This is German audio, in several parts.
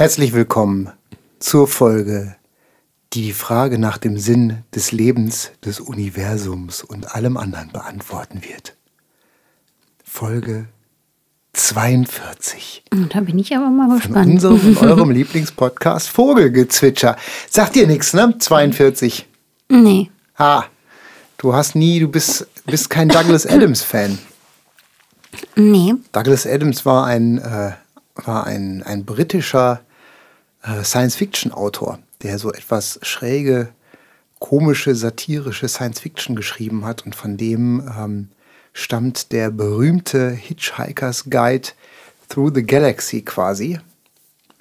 Herzlich willkommen zur Folge, die die Frage nach dem Sinn des Lebens, des Universums und allem anderen beantworten wird. Folge 42. Da bin ich aber mal Von gespannt. unserem und eurem Lieblingspodcast Vogelgezwitscher. Sagt dir nichts, ne? 42. Nee. Ah, du hast nie, du bist, bist kein Douglas Adams-Fan. Nee. Douglas Adams war ein, äh, war ein, ein britischer Science-Fiction-Autor, der so etwas schräge, komische, satirische Science-Fiction geschrieben hat und von dem ähm, stammt der berühmte Hitchhiker's Guide Through the Galaxy quasi.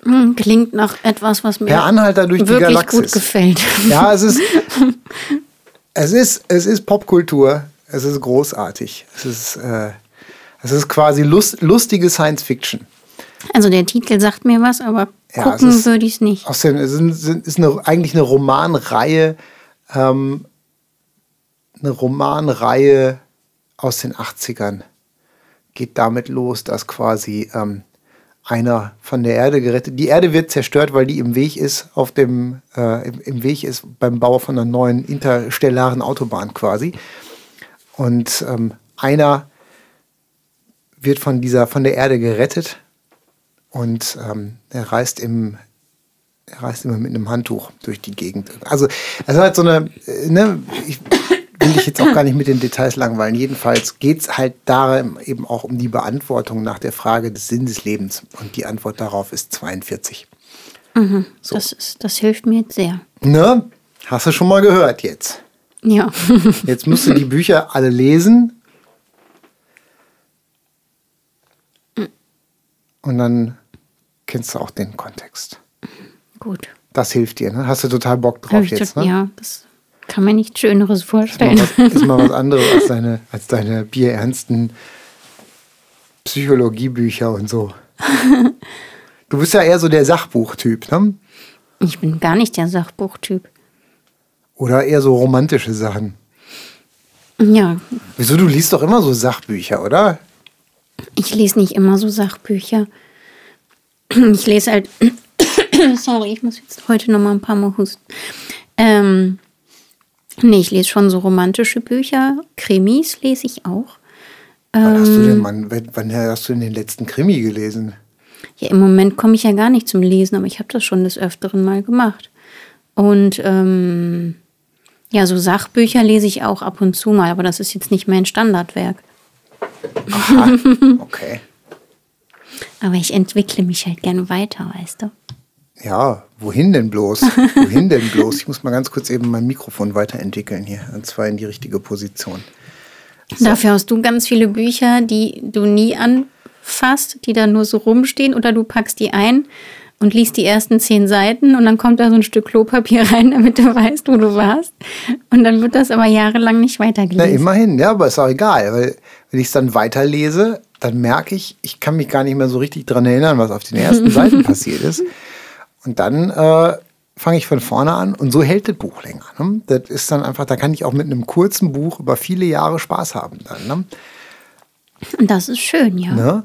Hm, Klingt nach etwas, was mir Per Anhalter durch die wirklich Galaxis. gut gefällt. Ja, es ist, es ist, es ist Popkultur. Es ist großartig. Es ist, äh, es ist quasi lust, lustige Science Fiction. Also der Titel sagt mir was, aber Ja, gucken ist- würde ich es nicht. Aus den, es sind- ist eine, eigentlich eine Romanreihe, ähm, eine Romanreihe aus den 80ern. Geht damit los, dass quasi ähm, einer von der Erde gerettet. Die Erde wird zerstört, weil die im Weg ist, auf dem, äh, im, im Weg ist beim Bau von einer neuen interstellaren Autobahn quasi. Und ähm, einer wird von dieser, von der Erde gerettet und ähm, er reist im er reist immer mit einem Handtuch durch die Gegend. Also es ist halt so eine, äh, ne, ich will dich jetzt auch gar nicht mit den Details langweilen. Jedenfalls geht es halt da eben auch um die Beantwortung nach der Frage des Sinn des Lebens. Und die Antwort darauf ist 42. So. Das, ist, das hilft mir jetzt sehr. Ne? Hast du schon mal gehört jetzt? Ja. Jetzt musst du die Bücher alle lesen. Und dann kennst du auch den Kontext. Gut. Das hilft dir, ne? Hast du total Bock drauf ich jetzt, ne? Ja, das kann mir nichts Schöneres Ist mal, vorstellen. was, ist mal was anderes als deine, als deine bierernsten Psychologiebücher und so. Du bist ja eher so der Sachbuchtyp, ne? Ich bin gar nicht der Sachbuchtyp. Oder eher so romantische Sachen. Ja, Wieso, du liest doch immer so Sachbücher, oder? Ich lese nicht immer so Sachbücher. Ich lese halt. Sorry, ich muss jetzt heute noch mal ein paar Mal husten. Ähm, nee, ich lese schon so romantische Bücher. Krimis lese ich auch. Wann hast du Ähm. denn, wann, wann- wann hast du denn den letzten Krimi gelesen? Ja, im Moment komme ich ja gar nicht zum Lesen, aber ich habe das schon des Öfteren mal gemacht. Und ähm, ja, so Sachbücher lese ich auch ab und zu mal, aber das ist jetzt nicht mein Standardwerk. Aha, okay. Aber ich entwickle mich halt gern weiter, weißt du? Ja, wohin denn bloß? Wohin denn bloß? Ich muss mal ganz kurz eben mein Mikrofon weiterentwickeln hier. Und zwar in die richtige Position. Dafür hast du ganz viele Bücher, die du nie anfasst, die da nur so rumstehen oder du packst die ein und liest die ersten zehn Seiten und dann kommt da so ein Stück Klopapier rein, damit du weißt, wo du warst. Und dann wird das aber jahrelang nicht Na, weitergelesen. immerhin, ja, aber ist auch egal, weil wenn ich es dann weiterlese, dann merke ich, ich kann mich gar nicht mehr so richtig dran erinnern, was auf den ersten Seiten passiert ist. Und dann äh, fange ich von vorne an und so hält das Buch länger. Ne? Das ist dann einfach, da kann ich auch mit einem kurzen Buch über viele Jahre Spaß haben dann. Ne? Und das ist schön, ja. Ne?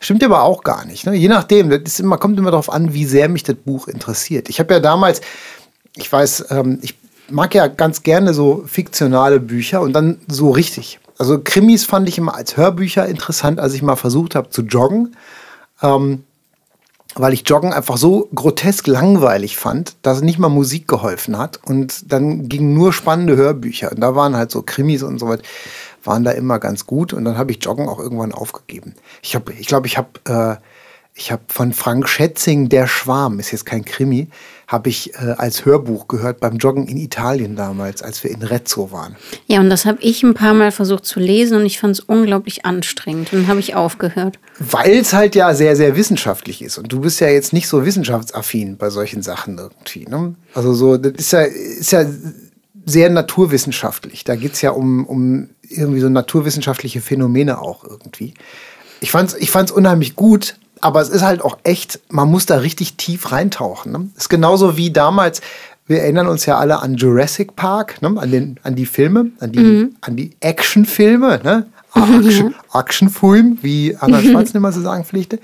Stimmt aber auch gar nicht. Ne? Je nachdem, das ist immer, kommt immer darauf an, wie sehr mich das Buch interessiert. Ich habe ja damals, ich weiß, ähm, ich mag ja ganz gerne so fiktionale Bücher und dann so richtig. Also Krimis fand ich immer als Hörbücher interessant, als ich mal versucht habe zu joggen. Ähm, weil ich Joggen einfach so grotesk langweilig fand, dass nicht mal Musik geholfen hat. Und dann gingen nur spannende Hörbücher. Und da waren halt so Krimis und so was, waren da immer ganz gut. Und dann habe ich Joggen auch irgendwann aufgegeben. Ich glaube, ich, glaub, ich habe äh, ich hab von Frank Schätzing Der Schwarm, ist jetzt kein Krimi, habe ich äh, als Hörbuch gehört beim Joggen in Italien damals, als wir in Rezzo waren. Ja, und das habe ich ein paar Mal versucht zu lesen und ich fand es unglaublich anstrengend. Und dann habe ich aufgehört. Weil es halt ja sehr, sehr wissenschaftlich ist. Und du bist ja jetzt nicht so wissenschaftsaffin bei solchen Sachen irgendwie. Ne? Also so, das ist ja, ist ja sehr naturwissenschaftlich. Da geht es ja um, um irgendwie so naturwissenschaftliche Phänomene auch irgendwie. Ich fand's, ich fand's unheimlich gut, aber es ist halt auch echt, man muss da richtig tief reintauchen. Ne? Ist genauso wie damals, wir erinnern uns ja alle an Jurassic Park, ne? an, den, an die Filme, an die, an die Actionfilme, ne? Action, Actionfilm, wie Arnold Schwarzenegger zu sagen pflegte.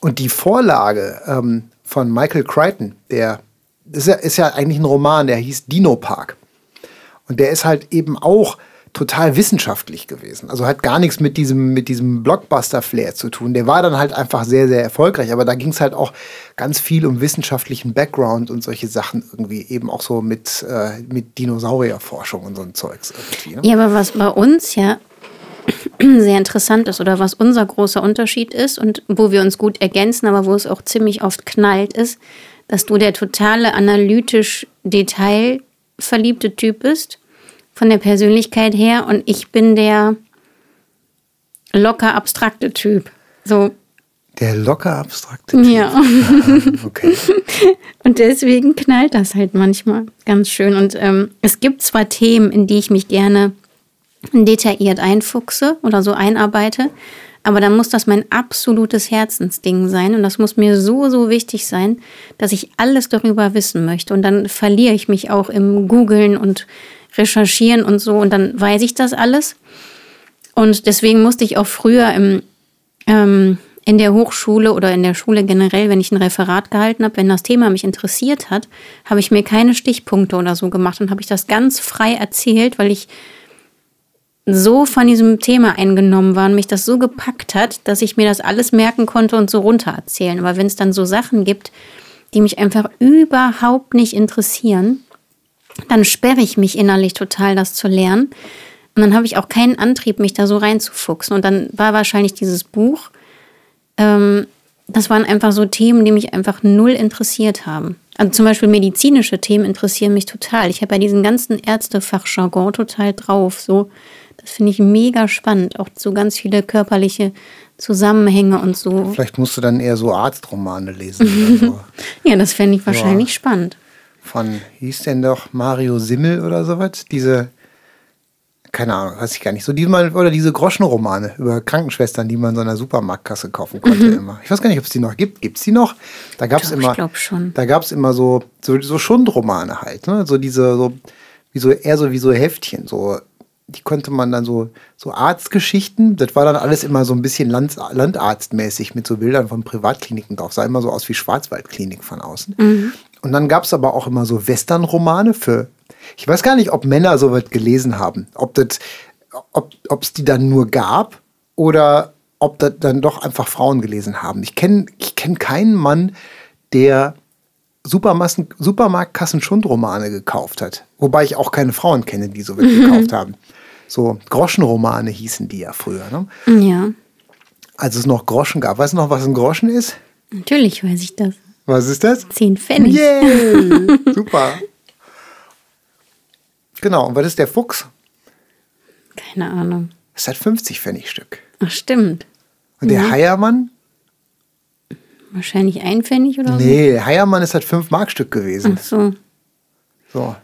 Und die Vorlage ähm, von Michael Crichton, der ist ja, ist ja eigentlich ein Roman, der hieß Dino Park. Und der ist halt eben auch total wissenschaftlich gewesen. Also hat gar nichts mit diesem, mit diesem Blockbuster-Flair zu tun. Der war dann halt einfach sehr, sehr erfolgreich. Aber da ging es halt auch ganz viel um wissenschaftlichen Background und solche Sachen irgendwie eben auch so mit, äh, mit Dinosaurierforschung und so ein Zeugs irgendwie. Ne? Ja, aber was bei uns ja sehr interessant ist oder was unser großer Unterschied ist und wo wir uns gut ergänzen, aber wo es auch ziemlich oft knallt, ist, dass du der totale analytisch detailverliebte Typ bist von der Persönlichkeit her und ich bin der locker abstrakte Typ. So. Der locker abstrakte Typ. Ja. okay. Und deswegen knallt das halt manchmal ganz schön. Und ähm, es gibt zwar Themen, in die ich mich gerne detailliert einfuchse oder so einarbeite, aber dann muss das mein absolutes Herzensding sein und das muss mir so, so wichtig sein, dass ich alles darüber wissen möchte. Und dann verliere ich mich auch im Googlen und recherchieren und so und dann weiß ich das alles. Und deswegen musste ich auch früher im, ähm, in der Hochschule oder in der Schule generell, wenn ich ein Referat gehalten habe, wenn das Thema mich interessiert hat, habe ich mir keine Stichpunkte oder so gemacht und habe ich das ganz frei erzählt, weil ich so von diesem Thema eingenommen war und mich das so gepackt hat, dass ich mir das alles merken konnte und so runter erzählen. Aber wenn es dann so Sachen gibt, die mich einfach überhaupt nicht interessieren, dann sperre ich mich innerlich total, das zu lernen. Und dann habe ich auch keinen Antrieb, mich da so reinzufuchsen. Und dann war wahrscheinlich dieses Buch, ähm, das waren einfach so Themen, die mich einfach null interessiert haben. Also zum Beispiel medizinische Themen interessieren mich total. Ich habe ja diesen ganzen Ärztefachjargon total drauf. So, das finde ich mega spannend. Auch so ganz viele körperliche Zusammenhänge und so. Vielleicht musst du dann eher so Arztromane lesen. so. ja, das fände ich wahrscheinlich ja. spannend von, hieß denn doch Mario Simmel oder sowas? Diese, keine Ahnung, weiß ich gar nicht. So die mal, oder diese Groschenromane über Krankenschwestern, die man in so einer Supermarktkasse kaufen konnte mhm. immer. Ich weiß gar nicht, ob es die noch gibt. Gibt es die noch? Da gab es immer. Ich glaube schon. Da gab es immer so, so, so Schundromane halt, ne? So diese, so, wie so, eher so wie so Heftchen, so die konnte man dann so, so Arztgeschichten, das war dann alles immer so ein bisschen Land, landarztmäßig mit so Bildern von Privatkliniken drauf. Sah immer so aus wie Schwarzwaldklinik von außen. Mhm. Und dann gab es aber auch immer so Western-Romane für. Ich weiß gar nicht, ob Männer so was gelesen haben. Ob es ob, die dann nur gab oder ob das dann doch einfach Frauen gelesen haben. Ich kenne ich kenn keinen Mann, der Supermarktkassen-Schundromane gekauft hat. Wobei ich auch keine Frauen kenne, die so was mhm. gekauft haben. So Groschenromane hießen die ja früher. Ne? Ja. Als es noch Groschen gab. Weißt du noch, was ein Groschen ist? Natürlich weiß ich das. Was ist das? Zehn Pfennig. Yay! Super. Genau, und was ist der Fuchs? Keine Ahnung. Es hat 50 Pfennig Stück. Ach, stimmt. Und der ja. Heiermann? Wahrscheinlich ein Pfennig oder so? Nee, Heiermann ist halt 5 Markstück gewesen. Ach so. So.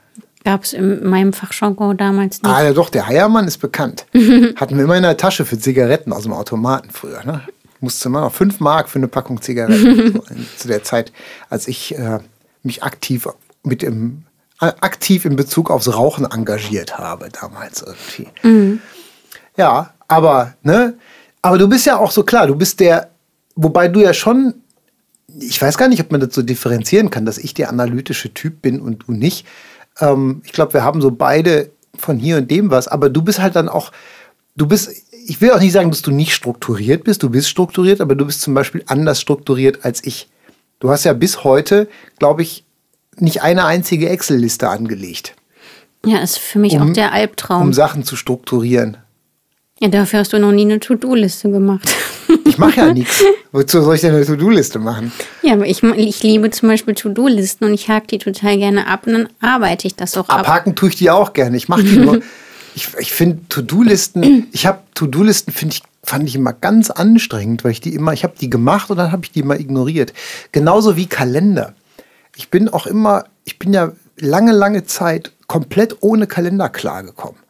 Gab es in meinem Fachjargon damals nicht. Ah, ja doch, der Heiermann ist bekannt. Hatten wir immer in der Tasche für Zigaretten aus dem Automaten früher. Ne? Musste man noch 5 Mark für eine Packung Zigaretten zu der Zeit, als ich äh, mich aktiv mit im aktiv in Bezug aufs Rauchen engagiert habe damals irgendwie. Mhm. Ja, aber ne, aber du bist ja auch so klar, du bist der, wobei du ja schon, ich weiß gar nicht, ob man das so differenzieren kann, dass ich der analytische Typ bin und du nicht. Ähm, ich glaube, wir haben so beide von hier und dem was, aber du bist halt dann auch, du bist ich will auch nicht sagen, dass du nicht strukturiert bist. Du bist strukturiert, aber du bist zum Beispiel anders strukturiert als ich. Du hast ja bis heute, glaube ich, nicht eine einzige Excel-Liste angelegt. Ja, ist für mich um, auch der Albtraum. Um Sachen zu strukturieren. Ja, dafür hast du noch nie eine To-Do-Liste gemacht. Ich mache ja nichts. Wozu soll ich denn eine To-Do-Liste machen? Ja, aber ich, ich liebe zum Beispiel To-Do-Listen und ich hake die total gerne ab und dann arbeite ich das auch ab. Abhaken tue ich die auch gerne. Ich mache die nur. ich, ich finde To-Do-Listen, ich habe To-Do-Listen, finde ich, fand ich immer ganz anstrengend, weil ich die immer, ich habe die gemacht und dann habe ich die immer ignoriert. Genauso wie Kalender. Ich bin auch immer, ich bin ja lange, lange Zeit komplett ohne Kalender klargekommen.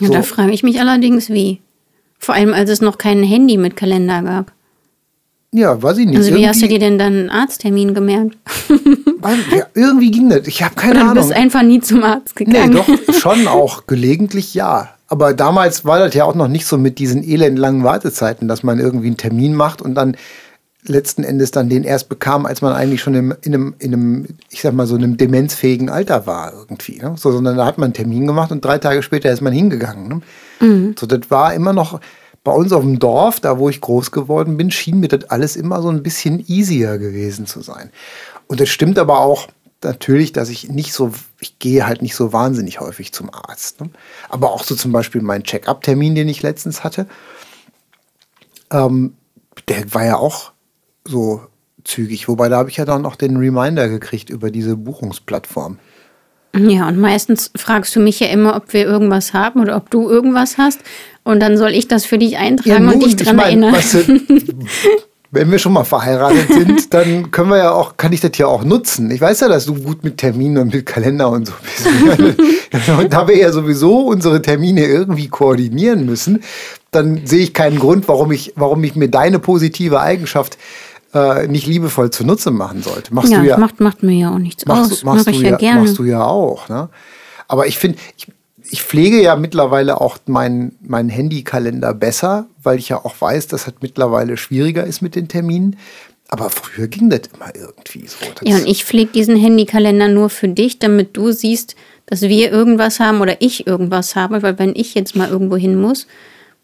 Ja, so. da frage ich mich allerdings wie. Vor allem, als es noch kein Handy mit Kalender gab. Ja, weiß ich nicht. Also, wie irgendwie hast du dir denn dann einen Arzttermin gemerkt? ja, irgendwie ging das. Ich habe keine Oder Ahnung. Du bist einfach nie zum Arzt gegangen. Nee, doch, schon auch. Gelegentlich ja. Aber damals war das ja auch noch nicht so mit diesen elendlangen Wartezeiten, dass man irgendwie einen Termin macht und dann letzten Endes dann den erst bekam, als man eigentlich schon im, in, einem, in einem, ich sag mal, so einem demenzfähigen Alter war irgendwie. Ne? So, sondern da hat man einen Termin gemacht und drei Tage später ist man hingegangen. Ne? Mhm. So, das war immer noch bei uns auf dem Dorf, da wo ich groß geworden bin, schien mir das alles immer so ein bisschen easier gewesen zu sein. Und das stimmt aber auch natürlich, dass ich nicht so, ich gehe halt nicht so wahnsinnig häufig zum Arzt. Ne? Aber auch so zum Beispiel mein Check-up-Termin, den ich letztens hatte, ähm, der war ja auch so zügig. Wobei da habe ich ja dann noch den Reminder gekriegt über diese Buchungsplattform. Ja, und meistens fragst du mich ja immer, ob wir irgendwas haben oder ob du irgendwas hast. Und dann soll ich das für dich eintragen ja, nun, und dich dran ich mein, erinnern. Weißt du, wenn wir schon mal verheiratet sind, dann können wir ja auch, kann ich das ja auch nutzen. Ich weiß ja, dass du gut mit Terminen und mit Kalender und so bist. und da wir ja sowieso unsere Termine irgendwie koordinieren müssen, dann sehe ich keinen Grund, warum ich, warum ich mir deine positive Eigenschaft äh, nicht liebevoll zunutze machen sollte. Machst ja, du ja, macht, macht mir ja auch nichts machst, aus. Machst, mach du ja, gerne. machst du ja auch. Ne? Aber ich finde, ich, ich pflege ja mittlerweile auch meinen mein Handykalender besser, weil ich ja auch weiß, dass es mittlerweile schwieriger ist mit den Terminen. Aber früher ging das immer irgendwie so. Ja, und ich pflege diesen Handykalender nur für dich, damit du siehst, dass wir irgendwas haben oder ich irgendwas habe. Weil wenn ich jetzt mal irgendwo hin muss,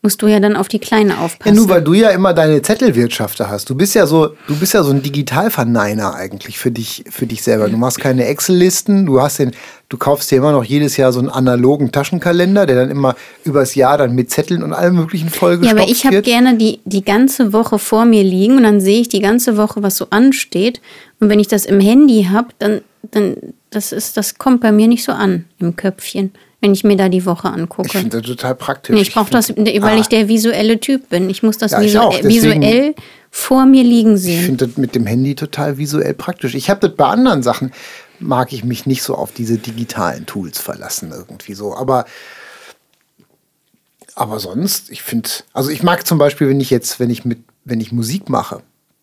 musst du ja dann auf die Kleine aufpassen. Ja, nur weil du ja immer deine Zettelwirtschafter hast. Du bist ja so, du bist ja so ein Digitalverneiner eigentlich für dich, für dich selber. Du machst keine Excel-Listen, du hast den, du kaufst dir immer noch jedes Jahr so einen analogen Taschenkalender, der dann immer übers Jahr dann mit Zetteln und allem möglichen vollgestopft Ja, aber ich habe gerne die, die ganze Woche vor mir liegen und dann sehe ich die ganze Woche, was so ansteht. Und wenn ich das im Handy habe, dann, dann das ist, das kommt bei mir nicht so an im Köpfchen wenn ich mir da die Woche angucke. Ich finde das total praktisch. Nee, ich brauche das, weil ah. ich der visuelle Typ bin. Ich muss das ja, visu visuell vor mir liegen sehen. Ich finde das mit dem Handy total visuell praktisch. Ich habe das bei anderen Sachen, mag ich mich nicht so auf diese digitalen Tools verlassen irgendwie so. Aber, aber sonst, ich finde, also ich mag zum Beispiel, wenn ich jetzt, wenn ich mit, wenn ich Musik mache,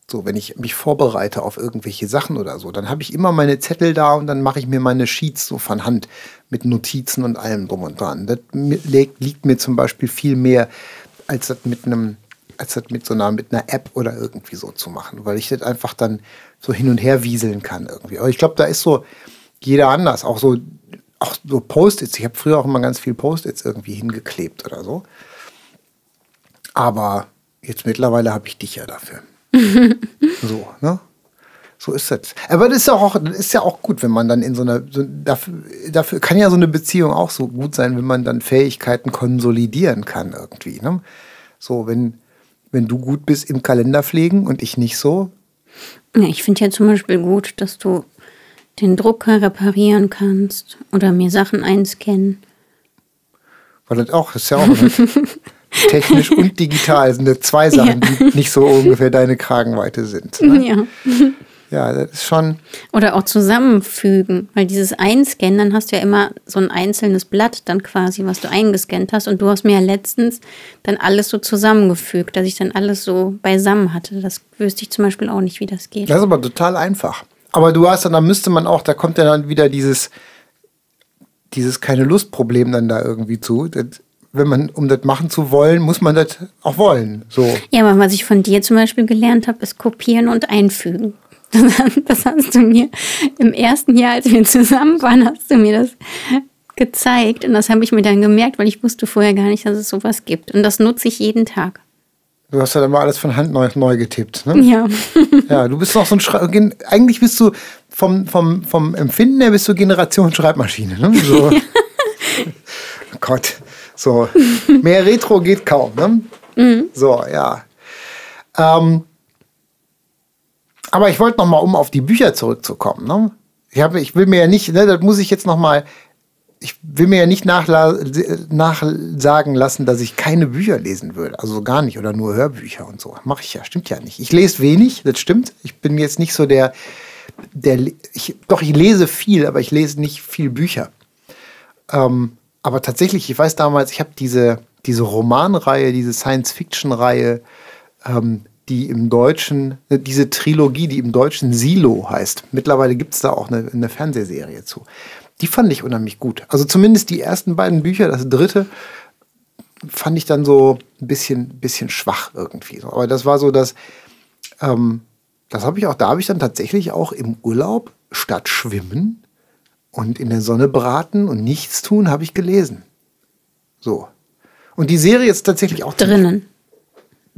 so, wenn ich mich vorbereite auf irgendwelche Sachen oder so, dann habe ich immer meine Zettel da und dann mache ich mir meine Sheets so von Hand mit Notizen und allem drum und dran. Das liegt mir zum Beispiel viel mehr, als das mit einem, als das mit so einer, mit einer App oder irgendwie so zu machen, weil ich das einfach dann so hin und her wieseln kann irgendwie. Aber ich glaube, da ist so jeder anders, auch so, auch so Post-its. Ich habe früher auch immer ganz viel Post-its irgendwie hingeklebt oder so. Aber jetzt mittlerweile habe ich dich ja dafür. so, ne? So ist das. Aber das ist ja auch, ist ja auch gut, wenn man dann in so einer, so, dafür, dafür kann ja so eine Beziehung auch so gut sein, wenn man dann Fähigkeiten konsolidieren kann irgendwie. Ne? So, wenn, wenn du gut bist im Kalender pflegen und ich nicht so. Ja, ich finde ja zum Beispiel gut, dass du den Drucker reparieren kannst oder mir Sachen einscannen. Weil das auch, das ist ja auch. technisch und digital sind das zwei Sachen, ja. die nicht so ungefähr deine Kragenweite sind. Ne? Ja. Ja, das ist schon. Oder auch zusammenfügen, weil dieses Einscannen, dann hast du ja immer so ein einzelnes Blatt dann quasi, was du eingescannt hast. Und du hast mir ja letztens dann alles so zusammengefügt, dass ich dann alles so beisammen hatte. Das wüsste ich zum Beispiel auch nicht, wie das geht. Das ist aber total einfach. Aber du hast dann, da müsste man auch, da kommt ja dann wieder dieses, dieses keine Lust-Problem dann da irgendwie zu. Das wenn man, um das machen zu wollen, muss man das auch wollen. So. Ja, aber was ich von dir zum Beispiel gelernt habe, ist kopieren und einfügen. Das, hast du mir im ersten Jahr, als wir zusammen waren, hast du mir das gezeigt. Und das habe ich mir dann gemerkt, weil ich wusste vorher gar nicht, dass es sowas gibt. Und das nutze ich jeden Tag. Du hast ja dann mal alles von Hand neu, neu getippt, ne? Ja. ja, du bist noch so ein Schrei Eigentlich bist du vom, vom, vom Empfinden her bist du Generation Schreibmaschine, ne? So. oh Gott. So, mehr Retro geht kaum. Ne? Mhm. So, ja. Ähm, aber ich wollte noch mal, um auf die Bücher zurückzukommen. Ne? Ich, hab, ich will mir ja nicht, ne, das muss ich jetzt noch mal, ich will mir ja nicht nachsagen lassen, dass ich keine Bücher lesen würde. Also gar nicht oder nur Hörbücher und so. Mache ich ja, stimmt ja nicht. Ich lese wenig, das stimmt. Ich bin jetzt nicht so der, der ich, doch ich lese viel, aber ich lese nicht viel Bücher. Ähm, aber tatsächlich, ich weiß damals, ich habe diese, diese Romanreihe, diese Science-Fiction-Reihe, ähm, die im Deutschen, äh, diese Trilogie, die im Deutschen Silo heißt. Mittlerweile gibt es da auch eine, eine, Fernsehserie zu. Die fand ich unheimlich gut. Also zumindest die ersten beiden Bücher, das dritte, fand ich dann so ein bisschen, bisschen schwach irgendwie. Aber das war so das, ähm, Das habe ich auch, da habe ich dann tatsächlich auch im Urlaub statt schwimmen und in der Sonne braten und nichts tun, habe ich gelesen. So. Und die Serie ist tatsächlich auch Drinnen.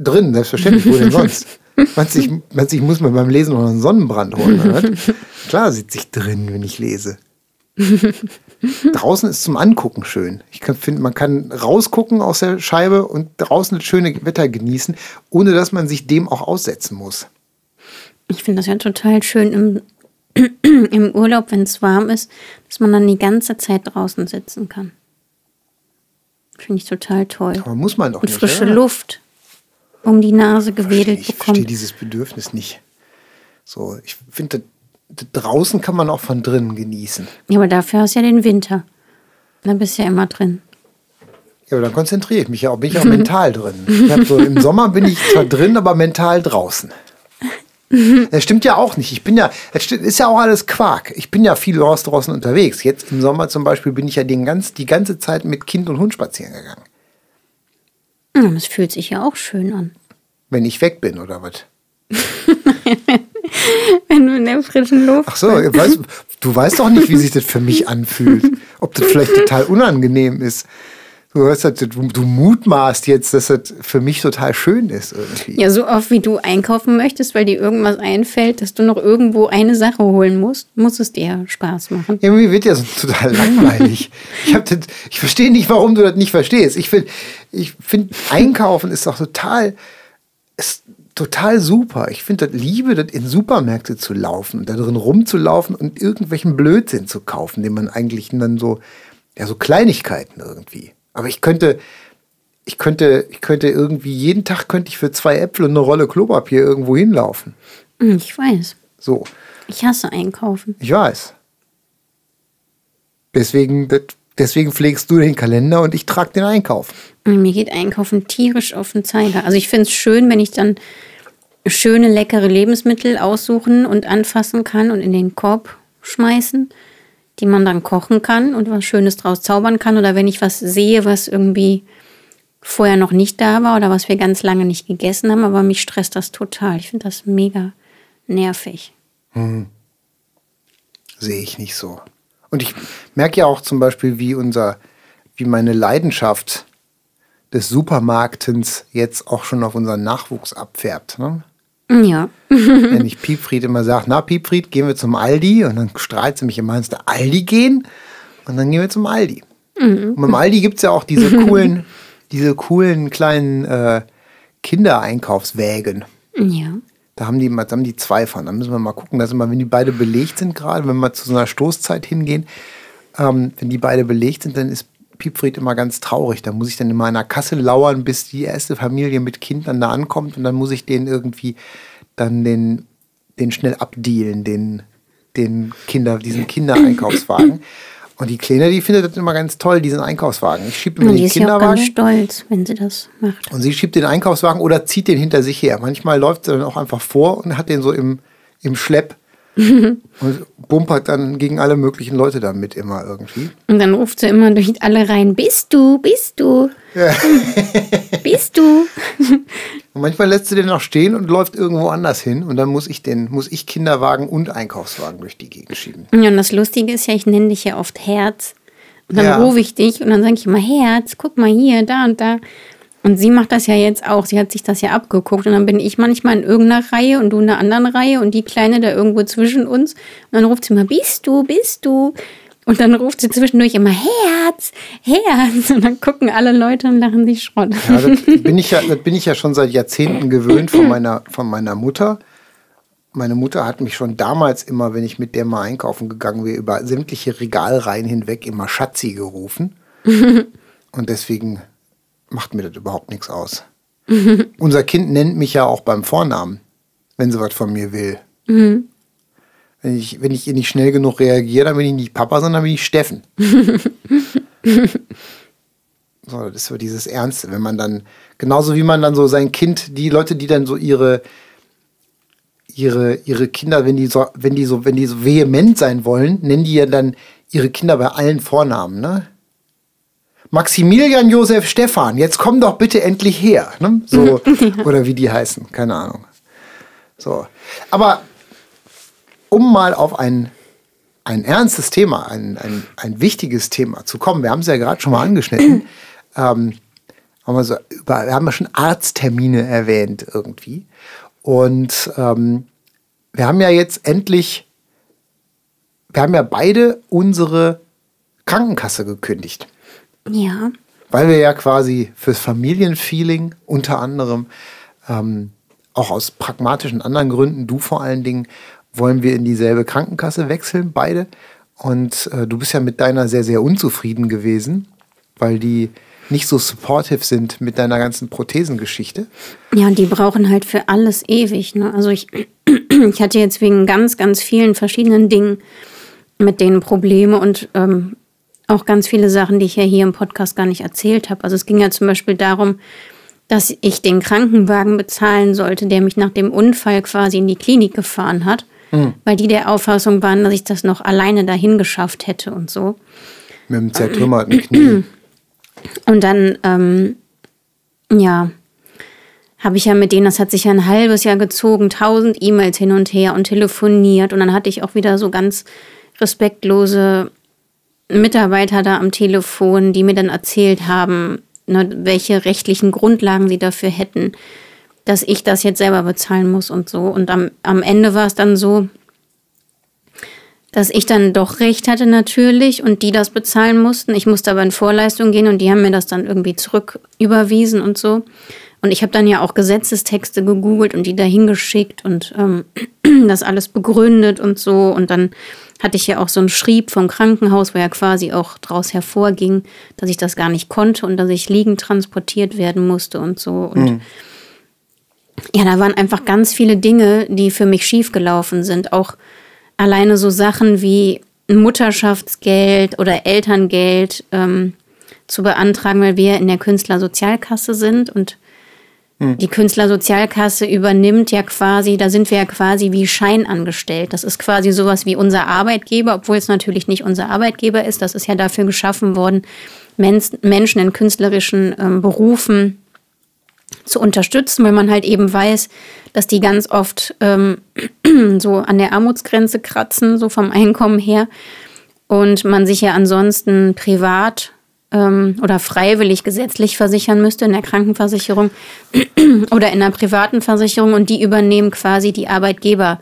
Drin, selbstverständlich, wo denn sonst? Ich, meinst du, ich muss mir beim Lesen noch einen Sonnenbrand holen? Oder? Klar sitze ich drin, wenn ich lese. draußen ist zum Angucken schön. Ich finde, man kann rausgucken aus der Scheibe und draußen das schöne Wetter genießen, ohne dass man sich dem auch aussetzen muss. Ich finde das ja total schön im, im Urlaub, wenn es warm ist, dass man dann die ganze Zeit draußen sitzen kann. Finde ich total toll. Aber muss man doch Und nicht. frische oder? Luft um die Nase gewedelt Ich verstehe bekommt. dieses Bedürfnis nicht. So, ich finde, draußen kann man auch von drinnen genießen. Ja, aber dafür hast du ja den Winter. Da bist du ja immer drin. Ja, aber dann konzentriere ich mich ja auch, bin ich auch mental drin. Ich so, Im Sommer bin ich zwar drin, aber mental draußen. Das stimmt ja auch nicht. Ich bin ja, das stimmt, ist ja auch alles Quark. Ich bin ja viel draußen unterwegs. Jetzt im Sommer zum Beispiel bin ich ja den ganz, die ganze Zeit mit Kind und Hund spazieren gegangen. Das fühlt sich ja auch schön an. Wenn ich weg bin oder was? Wenn du in der frischen Luft Ach so, weißt, du weißt doch nicht, wie sich das für mich anfühlt. Ob das vielleicht total unangenehm ist. Du, weißt, halt, du, du mutmaßt jetzt, dass das für mich total schön ist irgendwie. Ja, so oft wie du einkaufen möchtest, weil dir irgendwas einfällt, dass du noch irgendwo eine Sache holen musst, muss es dir Spaß machen. Ja, mir wird ja so total langweilig. Ich, das, ich verstehe nicht, warum du das nicht verstehst. Ich finde, ich find, Einkaufen ist doch total, ist total super. Ich finde das Liebe, das in Supermärkte zu laufen da drin rumzulaufen und irgendwelchen Blödsinn zu kaufen, den man eigentlich dann so, ja, so Kleinigkeiten irgendwie. Aber ich könnte, ich könnte, ich könnte irgendwie, jeden Tag könnte ich für zwei Äpfel und eine Rolle Klopapier irgendwo hinlaufen. Hm, Ich weiß. So. Ich hasse einkaufen. Ich weiß. Deswegen, deswegen pflegst du den Kalender und ich trage den Einkauf. Mir geht Einkaufen tierisch auf den Zeiger. Also ich finde es schön, wenn ich dann schöne, leckere Lebensmittel aussuchen und anfassen kann und in den Korb schmeißen, die man dann kochen kann und was Schönes draus zaubern kann. Oder wenn ich was sehe, was irgendwie vorher noch nicht da war oder was wir ganz lange nicht gegessen haben, aber mich stresst das total. Ich finde das mega nervig. Sehe ich nicht so. Und ich merke ja auch zum Beispiel, wie unser, wie meine Leidenschaft des Supermarktens jetzt auch schon auf unseren Nachwuchs abfärbt. Ne? Ja. Wenn ich Piepfried immer sage, na Piepfried, gehen wir zum Aldi und dann strahlt sie mich immer ins Aldi gehen und dann gehen wir zum Aldi. Und beim Aldi gibt es ja auch diese coolen, diese coolen kleinen äh, Kindereinkaufswägen. Ja. Da haben die, da haben die zwei von. Da müssen wir mal gucken, dass immer, wenn die beide belegt sind, gerade wenn wir zu so einer Stoßzeit hingehen, ähm, wenn die beide belegt sind, dann ist Piepfried immer ganz traurig. Da muss ich dann immer an der Kasse lauern, bis die erste Familie mit Kindern da ankommt und dann muss ich den irgendwie dann den, den schnell abdealen, den, den Kinder, diesen Kindereinkaufswagen. Und die Kleine, die findet das immer ganz toll, diesen Einkaufswagen. Ich schiebe immer Und die den ist ja auch Kinderwagen. ganz stolz, wenn sie das macht. Und sie schiebt den Einkaufswagen oder zieht den hinter sich her. Manchmal läuft sie dann auch einfach vor und hat den so im, im Schlepp und bumpert dann gegen alle möglichen Leute damit immer irgendwie. Und dann ruft sie immer durch alle rein, bist du, bist du, bist du. Und manchmal lässt sie den noch stehen und läuft irgendwo anders hin und dann muss ich den, muss ich Kinderwagen und Einkaufswagen durch die Gegend schieben. Ja, und das Lustige ist ja, ich nenne dich ja oft Herz. Und dann Ja. rufe ich dich und dann sage ich immer, Herz, guck mal hier, da und da. Und sie macht das ja jetzt auch. Sie hat sich das ja abgeguckt. Und dann bin ich manchmal in irgendeiner Reihe und du in einer anderen Reihe und die Kleine da irgendwo zwischen uns. Und dann ruft sie immer, bist du, bist du? Und dann ruft sie zwischendurch immer, Herz, Herz. Und dann gucken alle Leute und lachen sich Schrott. Ja, das bin ich ja, das bin ich ja schon seit Jahrzehnten gewöhnt von meiner, von meiner Mutter. Meine Mutter hat mich schon damals immer, wenn ich mit der mal einkaufen gegangen wäre, über sämtliche Regalreihen hinweg immer Schatzi gerufen. Und deswegen macht mir das überhaupt nichts aus. Unser Kind nennt mich ja auch beim Vornamen, wenn sie was von mir will. Wenn, ich, wenn ich ihr nicht schnell genug reagiere, dann bin ich nicht Papa, sondern bin ich Steffen. So, das ist so dieses Ernste, wenn man dann, genauso wie man dann so sein Kind, die Leute, die dann so ihre, ihre, ihre Kinder, wenn die so, wenn die so, wenn die so vehement sein wollen, nennen die ja dann ihre Kinder bei allen Vornamen, ne? Maximilian Josef Stefan, jetzt komm doch bitte endlich her, ne? So, oder wie die heißen, keine Ahnung. So. Aber um mal auf ein, ein ernstes Thema, ein, ein, ein wichtiges Thema zu kommen, wir haben es ja gerade schon mal angeschnitten, ähm, haben wir, so über, wir haben ja schon Arzttermine erwähnt irgendwie. Und ähm, wir haben ja jetzt endlich, wir haben ja beide unsere Krankenkasse gekündigt. Ja. Weil wir ja quasi fürs Familienfeeling unter anderem, ähm, auch aus pragmatischen anderen Gründen, du vor allen Dingen, wollen wir in dieselbe Krankenkasse wechseln, beide. Und äh, du bist ja mit deiner sehr, sehr unzufrieden gewesen, weil die nicht so supportive sind mit deiner ganzen Prothesengeschichte. Ja, und die brauchen halt für alles ewig. Ne? Also ich, ich hatte jetzt wegen ganz, ganz vielen verschiedenen Dingen mit denen Probleme und ähm, auch ganz viele Sachen, die ich ja hier im Podcast gar nicht erzählt habe. Also es ging ja zum Beispiel darum, dass ich den Krankenwagen bezahlen sollte, der mich nach dem Unfall quasi in die Klinik gefahren hat, mhm. weil die der Auffassung waren, dass ich das noch alleine dahin geschafft hätte und so. Mit dem zertrümmerten Knie. Und dann, ähm, ja, habe ich ja mit denen, das hat sich ja ein halbes Jahr gezogen, tausend E-Mails hin und her und telefoniert. Und dann hatte ich auch wieder so ganz respektlose Mitarbeiter da am Telefon, die mir dann erzählt haben, ne, welche rechtlichen Grundlagen sie dafür hätten, dass ich das jetzt selber bezahlen muss und so. Und am, am Ende war es dann so, dass ich dann doch recht hatte natürlich und die das bezahlen mussten. Ich musste aber in Vorleistung gehen und die haben mir das dann irgendwie zurück überwiesen und so. Und ich habe dann ja auch Gesetzestexte gegoogelt und die da hingeschickt und ähm, das alles begründet und so. Und dann hatte ich ja auch so einen Schrieb vom Krankenhaus, wo ja quasi auch daraus hervorging, dass ich das gar nicht konnte und dass ich liegend transportiert werden musste und so. Und mhm. ja, da waren einfach ganz viele Dinge, die für mich schiefgelaufen sind. Auch alleine so Sachen wie Mutterschaftsgeld oder Elterngeld ähm, zu beantragen, weil wir in der Künstlersozialkasse sind und hm. die Künstlersozialkasse übernimmt ja quasi, da sind wir ja quasi wie Scheinangestellt. Das ist quasi sowas wie unser Arbeitgeber, obwohl es natürlich nicht unser Arbeitgeber ist. Das ist ja dafür geschaffen worden, Menschen in künstlerischen ähm, Berufen zu unterstützen, weil man halt eben weiß, dass die ganz oft ähm, so an der Armutsgrenze kratzen, so vom Einkommen her. Und man sich ja ansonsten privat ähm, oder freiwillig gesetzlich versichern müsste in der Krankenversicherung oder in einer privaten Versicherung und die übernehmen quasi die Arbeitgeber.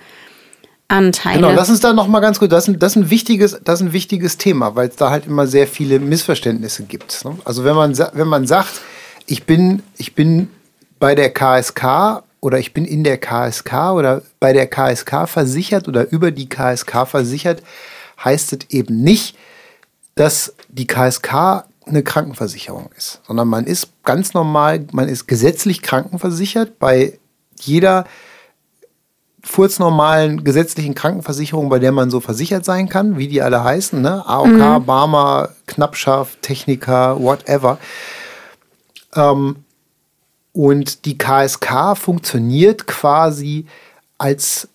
Anteile. Genau, lass uns da noch mal ganz gut, das ist, das ein wichtiges, das ist ein wichtiges Thema, weil es da halt immer sehr viele Missverständnisse gibt. Ne? Also wenn man, wenn man sagt, ich bin, ich bin bei der KSK oder ich bin in der KSK oder bei der KSK versichert oder über die KSK versichert, heißt es eben nicht, dass die KSK eine Krankenversicherung ist, sondern man ist ganz normal, man ist gesetzlich krankenversichert bei jeder furznormalen gesetzlichen Krankenversicherung, bei der man so versichert sein kann, wie die alle heißen, ne? AOK, mhm. Barmer, Knappschaft, Techniker, whatever. Ähm, und die KSK funktioniert quasi als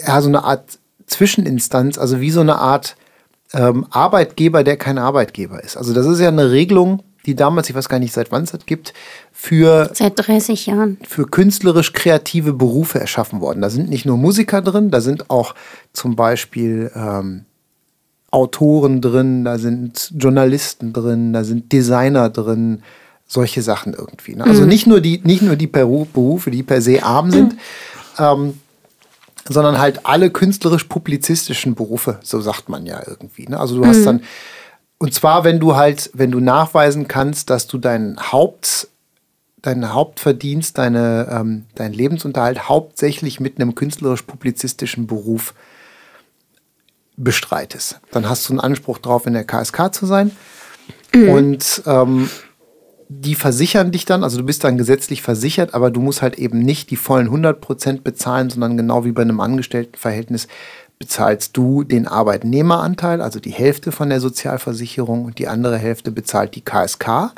ja, so eine Art Zwischeninstanz, also wie so eine Art ähm, Arbeitgeber, der kein Arbeitgeber ist. Also das ist ja eine Regelung, die damals, ich weiß gar nicht, seit wann es das gibt, für seit 30 Jahren für künstlerisch kreative Berufe erschaffen worden. Da sind nicht nur Musiker drin, da sind auch zum Beispiel ähm, Autoren drin, da sind Journalisten drin, da sind Designer drin, solche Sachen irgendwie. Ne? Also mhm. nicht nur die, nicht nur die Berufe, die per se arm sind, mhm. ähm, sondern halt alle künstlerisch-publizistischen Berufe, so sagt man ja irgendwie. Ne? Also du hast mhm. dann, und zwar, wenn du halt, wenn du nachweisen kannst, dass du deinen Haupt, deinen Hauptverdienst, deine, ähm, deinen Lebensunterhalt hauptsächlich mit einem künstlerisch-publizistischen Beruf bestreitest. Dann hast du einen Anspruch drauf, in der KSK zu sein. Mhm. Und ähm, die versichern dich dann, also du bist dann gesetzlich versichert, aber du musst halt eben nicht die vollen 100% bezahlen, sondern genau wie bei einem Angestelltenverhältnis bezahlst du den Arbeitnehmeranteil, also die Hälfte von der Sozialversicherung und die andere Hälfte bezahlt die KSK.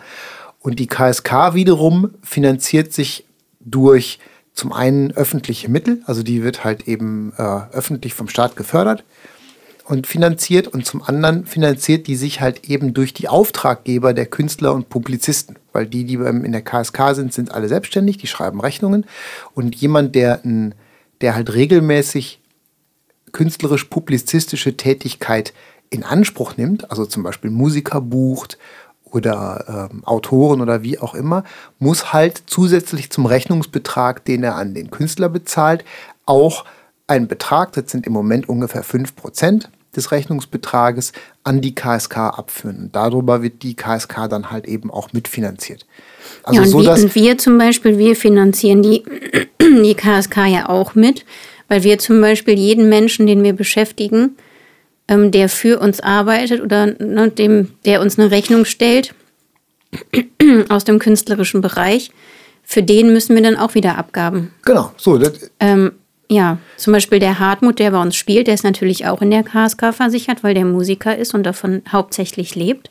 Und die KSK wiederum finanziert sich durch zum einen öffentliche Mittel, also die wird halt eben äh, öffentlich vom Staat gefördert. Und finanziert und zum anderen finanziert die sich halt eben durch die Auftraggeber der Künstler und Publizisten, weil die, die in der KSK sind, sind alle selbstständig, die schreiben Rechnungen. Und jemand, der, der halt regelmäßig künstlerisch-publizistische Tätigkeit in Anspruch nimmt, also zum Beispiel Musiker bucht oder ähm, Autoren oder wie auch immer, muss halt zusätzlich zum Rechnungsbetrag, den er an den Künstler bezahlt, auch einen Betrag, das sind im Moment ungefähr 5% des Rechnungsbetrages, an die KSK abführen. Und darüber wird die KSK dann halt eben auch mitfinanziert. Also ja, und, so, wir, und wir zum Beispiel, wir finanzieren die, die KSK ja auch mit, weil wir zum Beispiel jeden Menschen, den wir beschäftigen, ähm, der für uns arbeitet oder ne, dem, der uns eine Rechnung stellt aus dem künstlerischen Bereich, für den müssen wir dann auch wieder Abgaben. Genau, so. Ähm, ja, zum Beispiel der Hartmut, der bei uns spielt, der ist natürlich auch in der KSK versichert, weil der Musiker ist und davon hauptsächlich lebt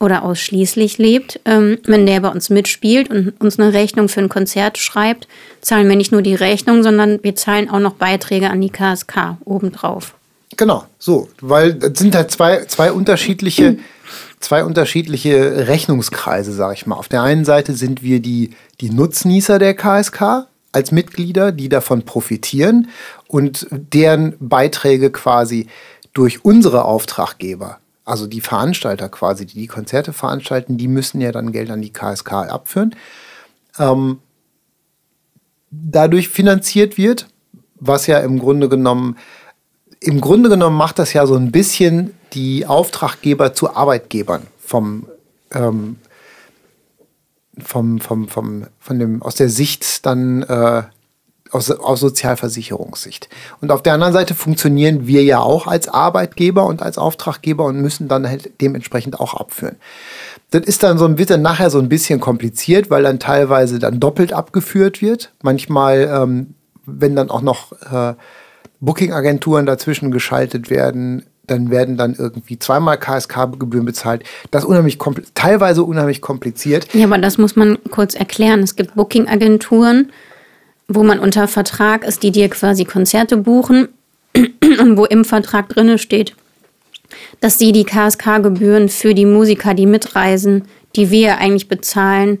oder ausschließlich lebt. Ähm, wenn der bei uns mitspielt und uns eine Rechnung für ein Konzert schreibt, zahlen wir nicht nur die Rechnung, sondern wir zahlen auch noch Beiträge an die KSK obendrauf. Genau, so, weil das sind halt zwei, zwei unterschiedliche, zwei unterschiedliche Rechnungskreise, sag ich mal. Auf der einen Seite sind wir die, die Nutznießer der KSK als Mitglieder, die davon profitieren und deren Beiträge quasi durch unsere Auftraggeber, also die Veranstalter quasi, die die Konzerte veranstalten, die müssen ja dann Geld an die KSK abführen. Ähm, dadurch finanziert wird, was ja im Grunde genommen im Grunde genommen macht das ja so ein bisschen die Auftraggeber zu Arbeitgebern vom, ähm, vom, vom, vom, von dem, aus der Sicht dann äh, aus, aus Sozialversicherungssicht. Und auf der anderen Seite funktionieren wir ja auch als Arbeitgeber und als Auftraggeber und müssen dann halt dementsprechend auch abführen. Das ist dann so ein bisschen nachher so ein bisschen kompliziert, weil dann teilweise dann doppelt abgeführt wird. Manchmal, ähm, wenn dann auch noch äh, Booking-Agenturen dazwischen geschaltet werden, dann werden dann irgendwie zweimal KSK-Gebühren bezahlt. Das ist unheimlich teilweise unheimlich kompliziert. Ja, aber das muss man kurz erklären. Es gibt Booking-Agenturen, wo man unter Vertrag ist, die dir quasi Konzerte buchen und wo im Vertrag drinne steht, dass sie die KSK-Gebühren für die Musiker, die mitreisen, die wir eigentlich bezahlen,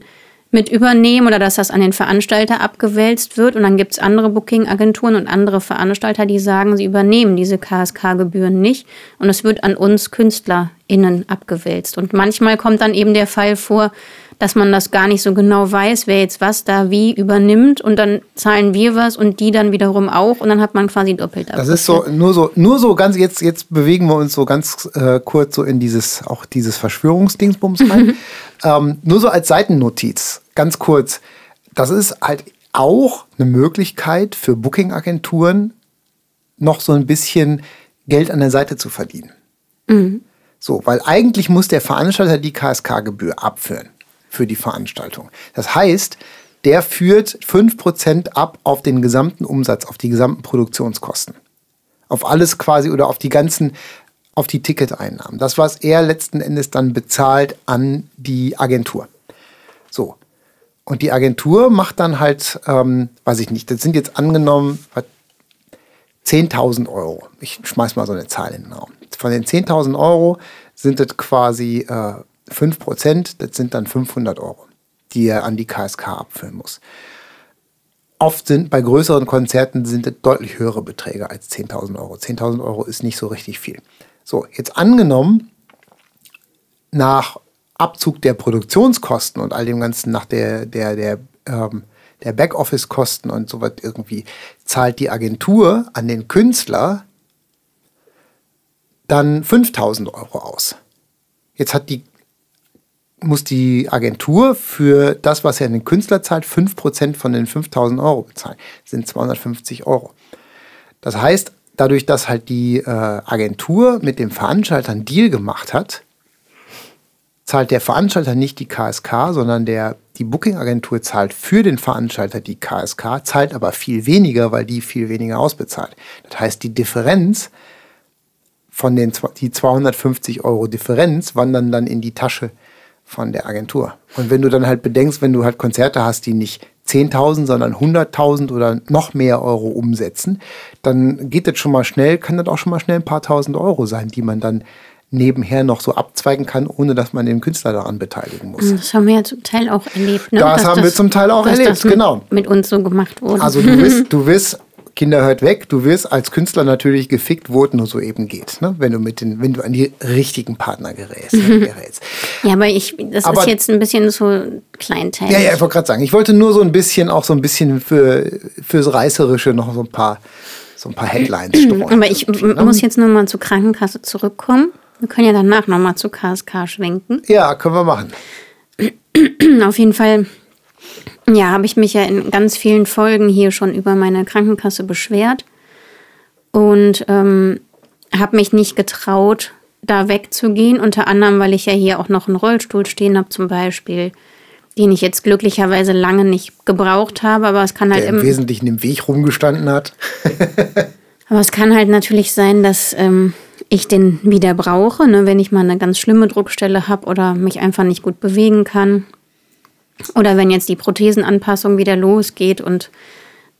mit übernehmen oder dass das an den Veranstalter abgewälzt wird. Und dann gibt es andere Booking-Agenturen und andere Veranstalter, die sagen, sie übernehmen diese KSK-Gebühren nicht. Und es wird an uns KünstlerInnen abgewälzt. Und manchmal kommt dann eben der Fall vor, dass man das gar nicht so genau weiß, wer jetzt was da wie übernimmt und dann zahlen wir was und die dann wiederum auch und dann hat man quasi doppelt Das ist so nur so nur so ganz jetzt jetzt bewegen wir uns so ganz äh, kurz so in dieses auch dieses Verschwörungsdingsbums rein. ähm, nur so als Seitennotiz ganz kurz. Das ist halt auch eine Möglichkeit für Booking-Agenturen noch so ein bisschen Geld an der Seite zu verdienen. Mhm. So, weil eigentlich muss der Veranstalter die KSK-Gebühr abführen für die Veranstaltung. Das heißt, der führt 5% ab auf den gesamten Umsatz, auf die gesamten Produktionskosten. Auf alles quasi oder auf die ganzen, auf die Ticketeinnahmen. Das, was er letzten Endes dann bezahlt an die Agentur. So. Und die Agentur macht dann halt, ähm, weiß ich nicht, das sind jetzt angenommen 10.000 Euro. Ich schmeiß mal so eine Zahl in den Raum. Von den 10.000 Euro sind das quasi äh, 5 Prozent, das sind dann 500 Euro, die er an die KSK abführen muss. Oft sind bei größeren Konzerten sind es deutlich höhere Beträge als 10.000 Euro. 10.000 Euro ist nicht so richtig viel. So, jetzt angenommen, nach Abzug der Produktionskosten und all dem Ganzen, nach der, der, der, ähm, der Backoffice-Kosten und so was irgendwie, zahlt die Agentur an den Künstler dann 5000 Euro aus. Jetzt hat die muss die Agentur für das, was er an den Künstler zahlt, 5% von den 5000 Euro bezahlen. Das sind 250 Euro. Das heißt, dadurch, dass halt die äh, Agentur mit dem Veranstalter einen Deal gemacht hat, zahlt der Veranstalter nicht die KSK, sondern der, die Booking-Agentur zahlt für den Veranstalter die KSK, zahlt aber viel weniger, weil die viel weniger ausbezahlt. Das heißt, die Differenz von den die 250 Euro Differenz wandern dann in die Tasche von der Agentur. Und wenn du dann halt bedenkst, wenn du halt Konzerte hast, die nicht 10.000, sondern 100.000 oder noch mehr Euro umsetzen, dann geht das schon mal schnell, kann das auch schon mal schnell ein paar tausend Euro sein, die man dann nebenher noch so abzweigen kann, ohne dass man den Künstler daran beteiligen muss. Das haben wir ja zum Teil auch erlebt. Ne? Das Dass haben wir zum Teil auch erlebt, das mit, genau. Mit uns so gemacht wurde. Also du wirst, du wirst, Kinder hört weg, du wirst als Künstler natürlich gefickt, wo es nur so eben geht, ne? wenn du mit den, wenn du an die richtigen Partner gerätst. gerätst. ja, aber ich, das Aber- ist jetzt ein bisschen so kleinteilig. Ja, ja, ich wollte gerade sagen, ich wollte nur so ein bisschen, auch so ein bisschen für, fürs Reißerische noch so ein paar, so ein paar Headlines streuen. Aber ich ne? muss jetzt nochmal zur Krankenkasse zurückkommen. Wir können ja danach nochmal zu KSK schwenken. Ja, können wir machen. Auf jeden Fall, ja, habe ich mich ja in ganz vielen Folgen hier schon über meine Krankenkasse beschwert und ähm, habe mich nicht getraut, da wegzugehen. Unter anderem, weil ich ja hier auch noch einen Rollstuhl stehen habe, zum Beispiel, den ich jetzt glücklicherweise lange nicht gebraucht habe. Aber es kann halt Der im im, Wesentlichen im Weg rumgestanden hat. Aber es kann halt natürlich sein, dass ähm, ich den wieder brauche, ne, wenn ich mal eine ganz schlimme Druckstelle habe oder mich einfach nicht gut bewegen kann. Oder wenn jetzt die Prothesenanpassung wieder losgeht und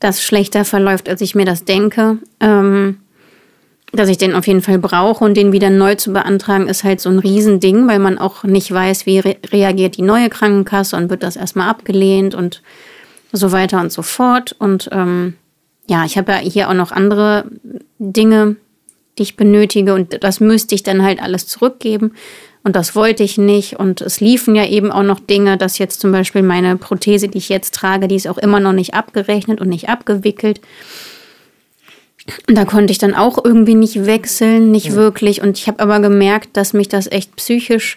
das schlechter verläuft, als ich mir das denke. Ähm, dass ich den auf jeden Fall brauche und den wieder neu zu beantragen, ist halt so ein Riesending, weil man auch nicht weiß, wie re reagiert die neue Krankenkasse und wird das erstmal abgelehnt und so weiter und so fort. Und ähm, ja, ich habe ja hier auch noch andere Dinge, die ich benötige und das müsste ich dann halt alles zurückgeben. Und das wollte ich nicht. Und es liefen ja eben auch noch Dinge, dass jetzt zum Beispiel meine Prothese, die ich jetzt trage, die ist auch immer noch nicht abgerechnet und nicht abgewickelt. Und da konnte ich dann auch irgendwie nicht wechseln, nicht wirklich. Und ich habe aber gemerkt, dass mich das echt psychisch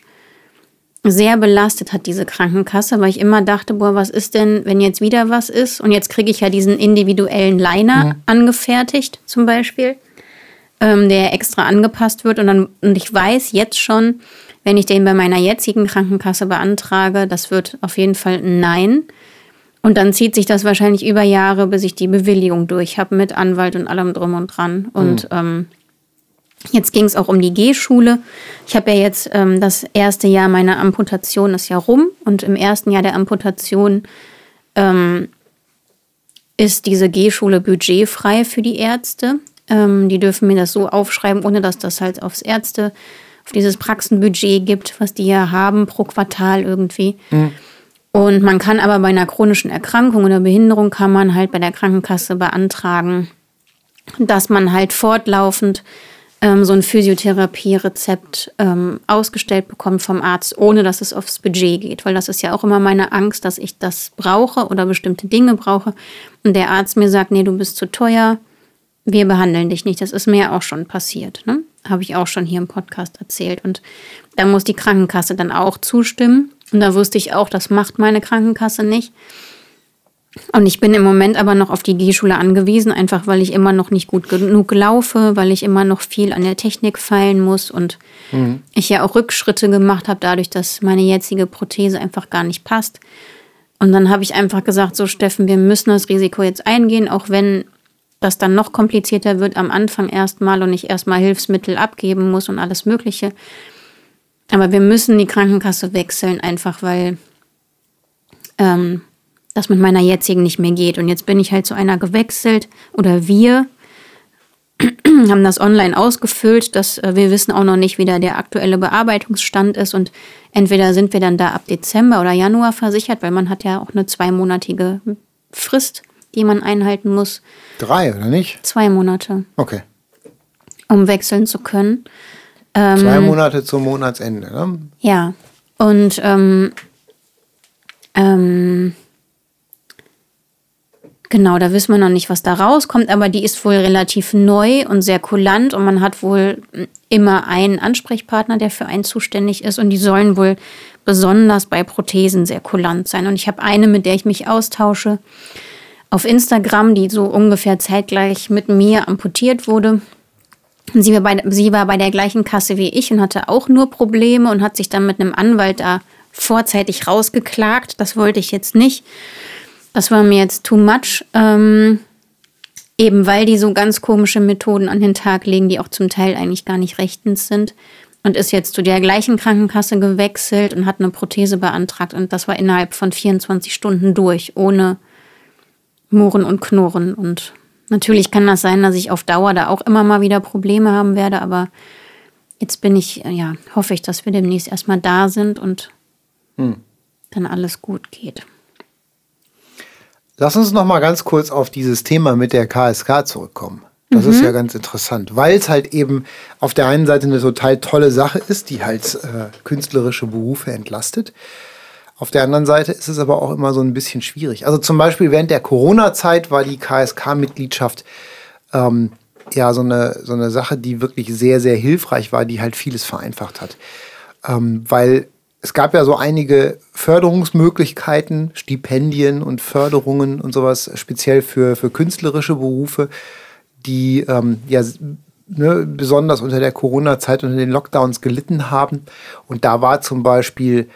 sehr belastet hat, diese Krankenkasse, weil ich immer dachte, boah, was ist denn, wenn jetzt wieder was ist? Und jetzt kriege ich ja diesen individuellen Liner angefertigt, zum Beispiel, ähm, der extra angepasst wird. Und, dann, und ich weiß jetzt schon, wenn ich den bei meiner jetzigen Krankenkasse beantrage, das wird auf jeden Fall ein Nein. Und dann zieht sich das wahrscheinlich über Jahre, bis ich die Bewilligung durch habe mit Anwalt und allem drum und dran. Und ähm, jetzt ging es auch um die G-Schule. Ich habe ja jetzt ähm, das erste Jahr meiner Amputation ist ja rum und im ersten Jahr der Amputation ähm, ist diese G-Schule budgetfrei für die Ärzte. Ähm, die dürfen mir das so aufschreiben, ohne dass das halt aufs Ärzte, auf dieses Praxenbudget gibt, was die ja haben pro Quartal irgendwie. Und man kann aber bei einer chronischen Erkrankung oder Behinderung kann man halt bei der Krankenkasse beantragen, dass man halt fortlaufend ähm, so ein Physiotherapie-Rezept ähm, ausgestellt bekommt vom Arzt, ohne dass es aufs Budget geht. Weil das ist ja auch immer meine Angst, dass ich das brauche oder bestimmte Dinge brauche und der Arzt mir sagt, nee, du bist zu teuer, wir behandeln dich nicht. Das ist mir auch schon passiert. Ne? Habe ich auch schon hier im Podcast erzählt. Und da muss die Krankenkasse dann auch zustimmen. Und da wusste ich auch, das macht meine Krankenkasse nicht. Und ich bin im Moment aber noch auf die G-Schule angewiesen, einfach weil ich immer noch nicht gut genug laufe, weil ich immer noch viel an der Technik feilen muss und ich ja auch Rückschritte gemacht habe, dadurch, dass meine jetzige Prothese einfach gar nicht passt. Und dann habe ich einfach gesagt, so Steffen, wir müssen das Risiko jetzt eingehen, auch wenn das dann noch komplizierter wird am Anfang erstmal und ich erstmal Hilfsmittel abgeben muss und alles Mögliche. Aber wir müssen die Krankenkasse wechseln, einfach weil ähm, das mit meiner jetzigen nicht mehr geht. Und jetzt bin ich halt zu einer gewechselt oder wir haben das online ausgefüllt. dass äh, wir wissen auch noch nicht, wie da der aktuelle Bearbeitungsstand ist. Und entweder sind wir dann da ab Dezember oder Januar versichert, weil man hat ja auch eine zweimonatige Frist, die man einhalten muss. Drei, oder nicht? Zwei Monate, Okay. um wechseln zu können. Zwei Monate zum Monatsende. Ne? Ja, und ähm, ähm, genau, da wissen wir noch nicht, was da rauskommt, aber die ist wohl relativ neu und sehr kulant und man hat wohl immer einen Ansprechpartner, der für einen zuständig ist und die sollen wohl besonders bei Prothesen sehr kulant sein. Und ich habe eine, mit der ich mich austausche auf Instagram, die so ungefähr zeitgleich mit mir amputiert wurde. Sie war, bei, sie war bei der gleichen Kasse wie ich und hatte auch nur Probleme und hat sich dann mit einem Anwalt da vorzeitig rausgeklagt. Das wollte ich jetzt nicht. Das war mir jetzt too much. Ähm, eben weil die so ganz komische Methoden an den Tag legen, die auch zum Teil eigentlich gar nicht rechtens sind. Und ist jetzt zu der gleichen Krankenkasse gewechselt und hat eine Prothese beantragt. Und das war innerhalb von 24 Stunden durch, ohne Murren und Knurren. Und natürlich kann das sein, dass ich auf Dauer da auch immer mal wieder Probleme haben werde, aber jetzt bin ich, ja, hoffe ich, dass wir demnächst erstmal da sind und hm. dann alles gut geht. Lass uns noch mal ganz kurz auf dieses Thema mit der KSK zurückkommen. Das mhm. ist ja ganz interessant, weil es halt eben auf der einen Seite eine total tolle Sache ist, die halt äh, künstlerische Berufe entlastet. Auf der anderen Seite ist es aber auch immer so ein bisschen schwierig. Also zum Beispiel während der Corona-Zeit war die KSK-Mitgliedschaft ähm, ja so eine, so eine Sache, die wirklich sehr, sehr hilfreich war, die halt vieles vereinfacht hat. Ähm, weil es gab ja so einige Förderungsmöglichkeiten, Stipendien und Förderungen und sowas, speziell für, für künstlerische Berufe die ähm, ja ne, besonders unter der Corona-Zeit und den Lockdowns gelitten haben. Und da war zum Beispiel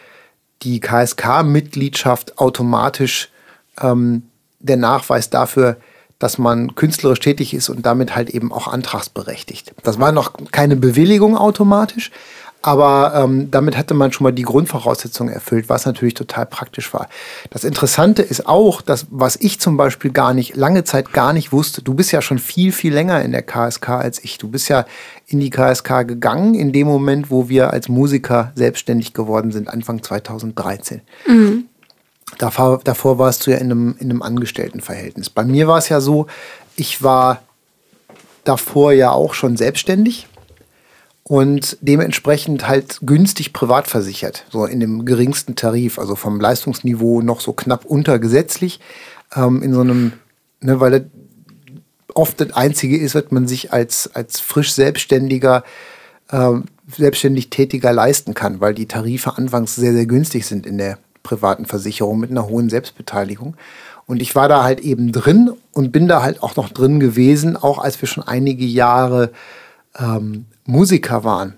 die KSK-Mitgliedschaft automatisch ähm, der Nachweis dafür, dass man künstlerisch tätig ist und damit halt eben auch antragsberechtigt. Das war noch keine Bewilligung automatisch, aber ähm, damit hatte man schon mal die Grundvoraussetzungen erfüllt, was natürlich total praktisch war. Das Interessante ist auch, dass was ich zum Beispiel gar nicht, lange Zeit gar nicht wusste, du bist ja schon viel, viel länger in der KSK als ich. Du bist ja in die KSK gegangen in dem Moment, wo wir als Musiker selbstständig geworden sind, Anfang 2013. Mhm. Davor, davor warst du ja in einem, in einem Angestelltenverhältnis. Bei mir war es ja so, ich war davor ja auch schon selbstständig und dementsprechend halt günstig privat versichert, so in dem geringsten Tarif, also vom Leistungsniveau noch so knapp untergesetzlich, ähm, in so einem, ne, weil das oft das Einzige ist, was man sich als, als frisch Selbstständiger, ähm, selbstständig Tätiger leisten kann, weil die Tarife anfangs sehr, sehr günstig sind in der privaten Versicherung mit einer hohen Selbstbeteiligung. Und ich war da halt eben drin und bin da halt auch noch drin gewesen, auch als wir schon einige Jahre ähm, Musiker waren.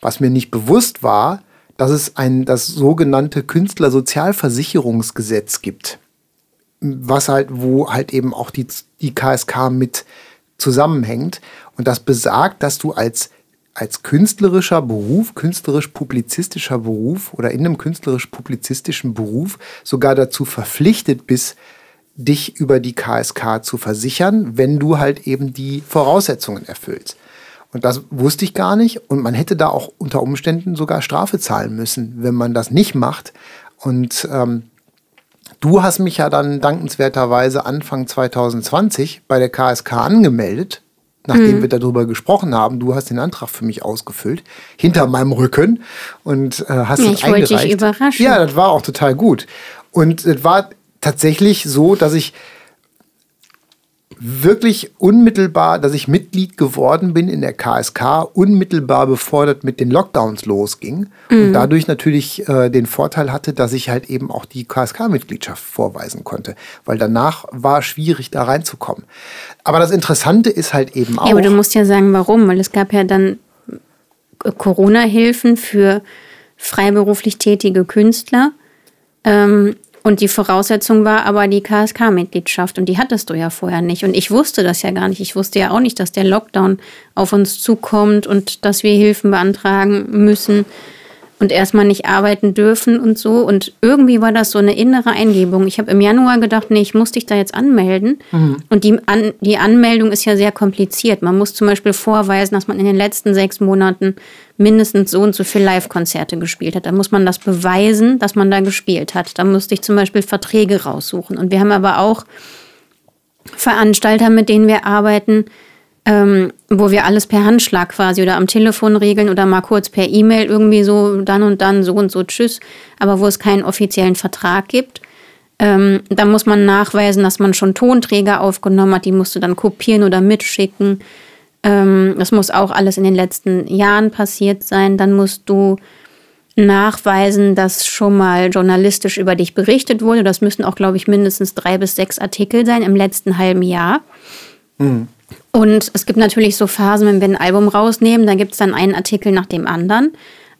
Was mir nicht bewusst war, dass es ein, das sogenannte Künstlersozialversicherungsgesetz gibt. Was halt, wo halt eben auch die, die KSK mit zusammenhängt. Und das besagt, dass du als, als künstlerischer Beruf, künstlerisch-publizistischer Beruf oder in einem künstlerisch-publizistischen Beruf sogar dazu verpflichtet bist, dich über die KSK zu versichern, wenn du halt eben die Voraussetzungen erfüllst. Und das wusste ich gar nicht. Und man hätte da auch unter Umständen sogar Strafe zahlen müssen, wenn man das nicht macht. Und ähm, du hast mich ja dann dankenswerterweise Anfang 2020 bei der KSK angemeldet, nachdem mhm. wir darüber gesprochen haben. Du hast den Antrag für mich ausgefüllt, hinter meinem Rücken und äh, hast ja, ich eingereicht. Wollte dich überraschen. Ja, das war auch total gut. Und es war tatsächlich so, dass ich wirklich unmittelbar, dass ich Mitglied geworden bin in der KSK, unmittelbar bevor das mit den Lockdowns losging. Mhm. Und dadurch natürlich äh, den Vorteil hatte, dass ich halt eben auch die KSK-Mitgliedschaft vorweisen konnte. Weil danach war schwierig, da reinzukommen. Aber das Interessante ist halt eben auch. Ja, aber du musst ja sagen, warum. Weil es gab ja dann Corona-Hilfen für freiberuflich tätige Künstler. Ähm, und die Voraussetzung war aber die KSK-Mitgliedschaft und die hattest du ja vorher nicht. Und ich wusste das ja gar nicht. Ich wusste ja auch nicht, dass der Lockdown auf uns zukommt und dass wir Hilfen beantragen müssen und erstmal nicht arbeiten dürfen und so. Und irgendwie war das so eine innere Eingebung. Ich habe im Januar gedacht, nee, ich muss dich da jetzt anmelden. Mhm. Und die, An die Anmeldung ist ja sehr kompliziert. Man muss zum Beispiel vorweisen, dass man in den letzten sechs Monaten mindestens so und so viele Live-Konzerte gespielt hat. Da muss man das beweisen, dass man da gespielt hat. Da musste ich zum Beispiel Verträge raussuchen. Und wir haben aber auch Veranstalter, mit denen wir arbeiten, ähm, wo wir alles per Handschlag quasi oder am Telefon regeln oder mal kurz per E-Mail irgendwie so dann und dann so und so tschüss, aber wo es keinen offiziellen Vertrag gibt. Ähm, da muss man nachweisen, dass man schon Tonträger aufgenommen hat, die musst du dann kopieren oder mitschicken. Ähm, das muss auch alles in den letzten Jahren passiert sein. Dann musst du nachweisen, dass schon mal journalistisch über dich berichtet wurde. Das müssen auch, glaube ich, mindestens drei bis sechs Artikel sein im letzten halben Jahr. Mhm. Und es gibt natürlich so Phasen, wenn wir ein Album rausnehmen, da gibt es dann einen Artikel nach dem anderen.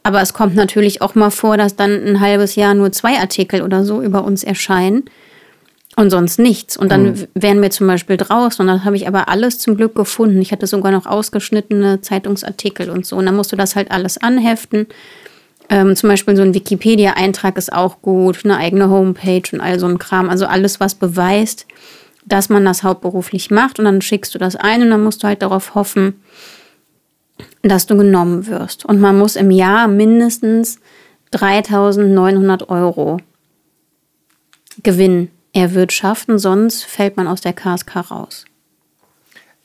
Aber es kommt natürlich auch mal vor, dass dann ein halbes Jahr nur zwei Artikel oder so über uns erscheinen und sonst nichts. Und dann mhm. wären wir zum Beispiel draußen. Und dann habe ich aber alles zum Glück gefunden. Ich hatte sogar noch ausgeschnittene Zeitungsartikel und so. Und dann musst du das halt alles anheften. Ähm, zum Beispiel so ein Wikipedia-Eintrag ist auch gut, eine eigene Homepage und all so ein Kram. Also alles, was beweist, dass man das hauptberuflich macht und dann schickst du das ein und dann musst du halt darauf hoffen, dass du genommen wirst. Und man muss im Jahr mindestens 3900 Euro Gewinn erwirtschaften, sonst fällt man aus der KSK raus.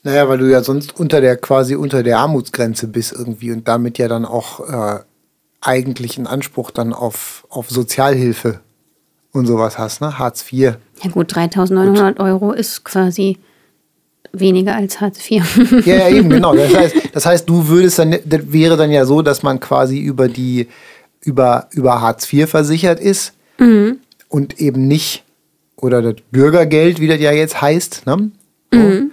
Naja, weil du ja sonst unter der quasi unter der Armutsgrenze bist irgendwie und damit ja dann auch äh, eigentlich einen Anspruch dann auf, auf Sozialhilfe und sowas hast, ne? Hartz IV. Ja gut, 3900 Euro ist quasi weniger als Hartz IV. ja, ja, eben, genau. Das heißt, das heißt, du würdest dann, das wäre dann ja so, dass man quasi über die, über, über Hartz IV versichert ist mhm. und eben nicht, oder das Bürgergeld, wie das ja jetzt heißt, ne? So. Mhm.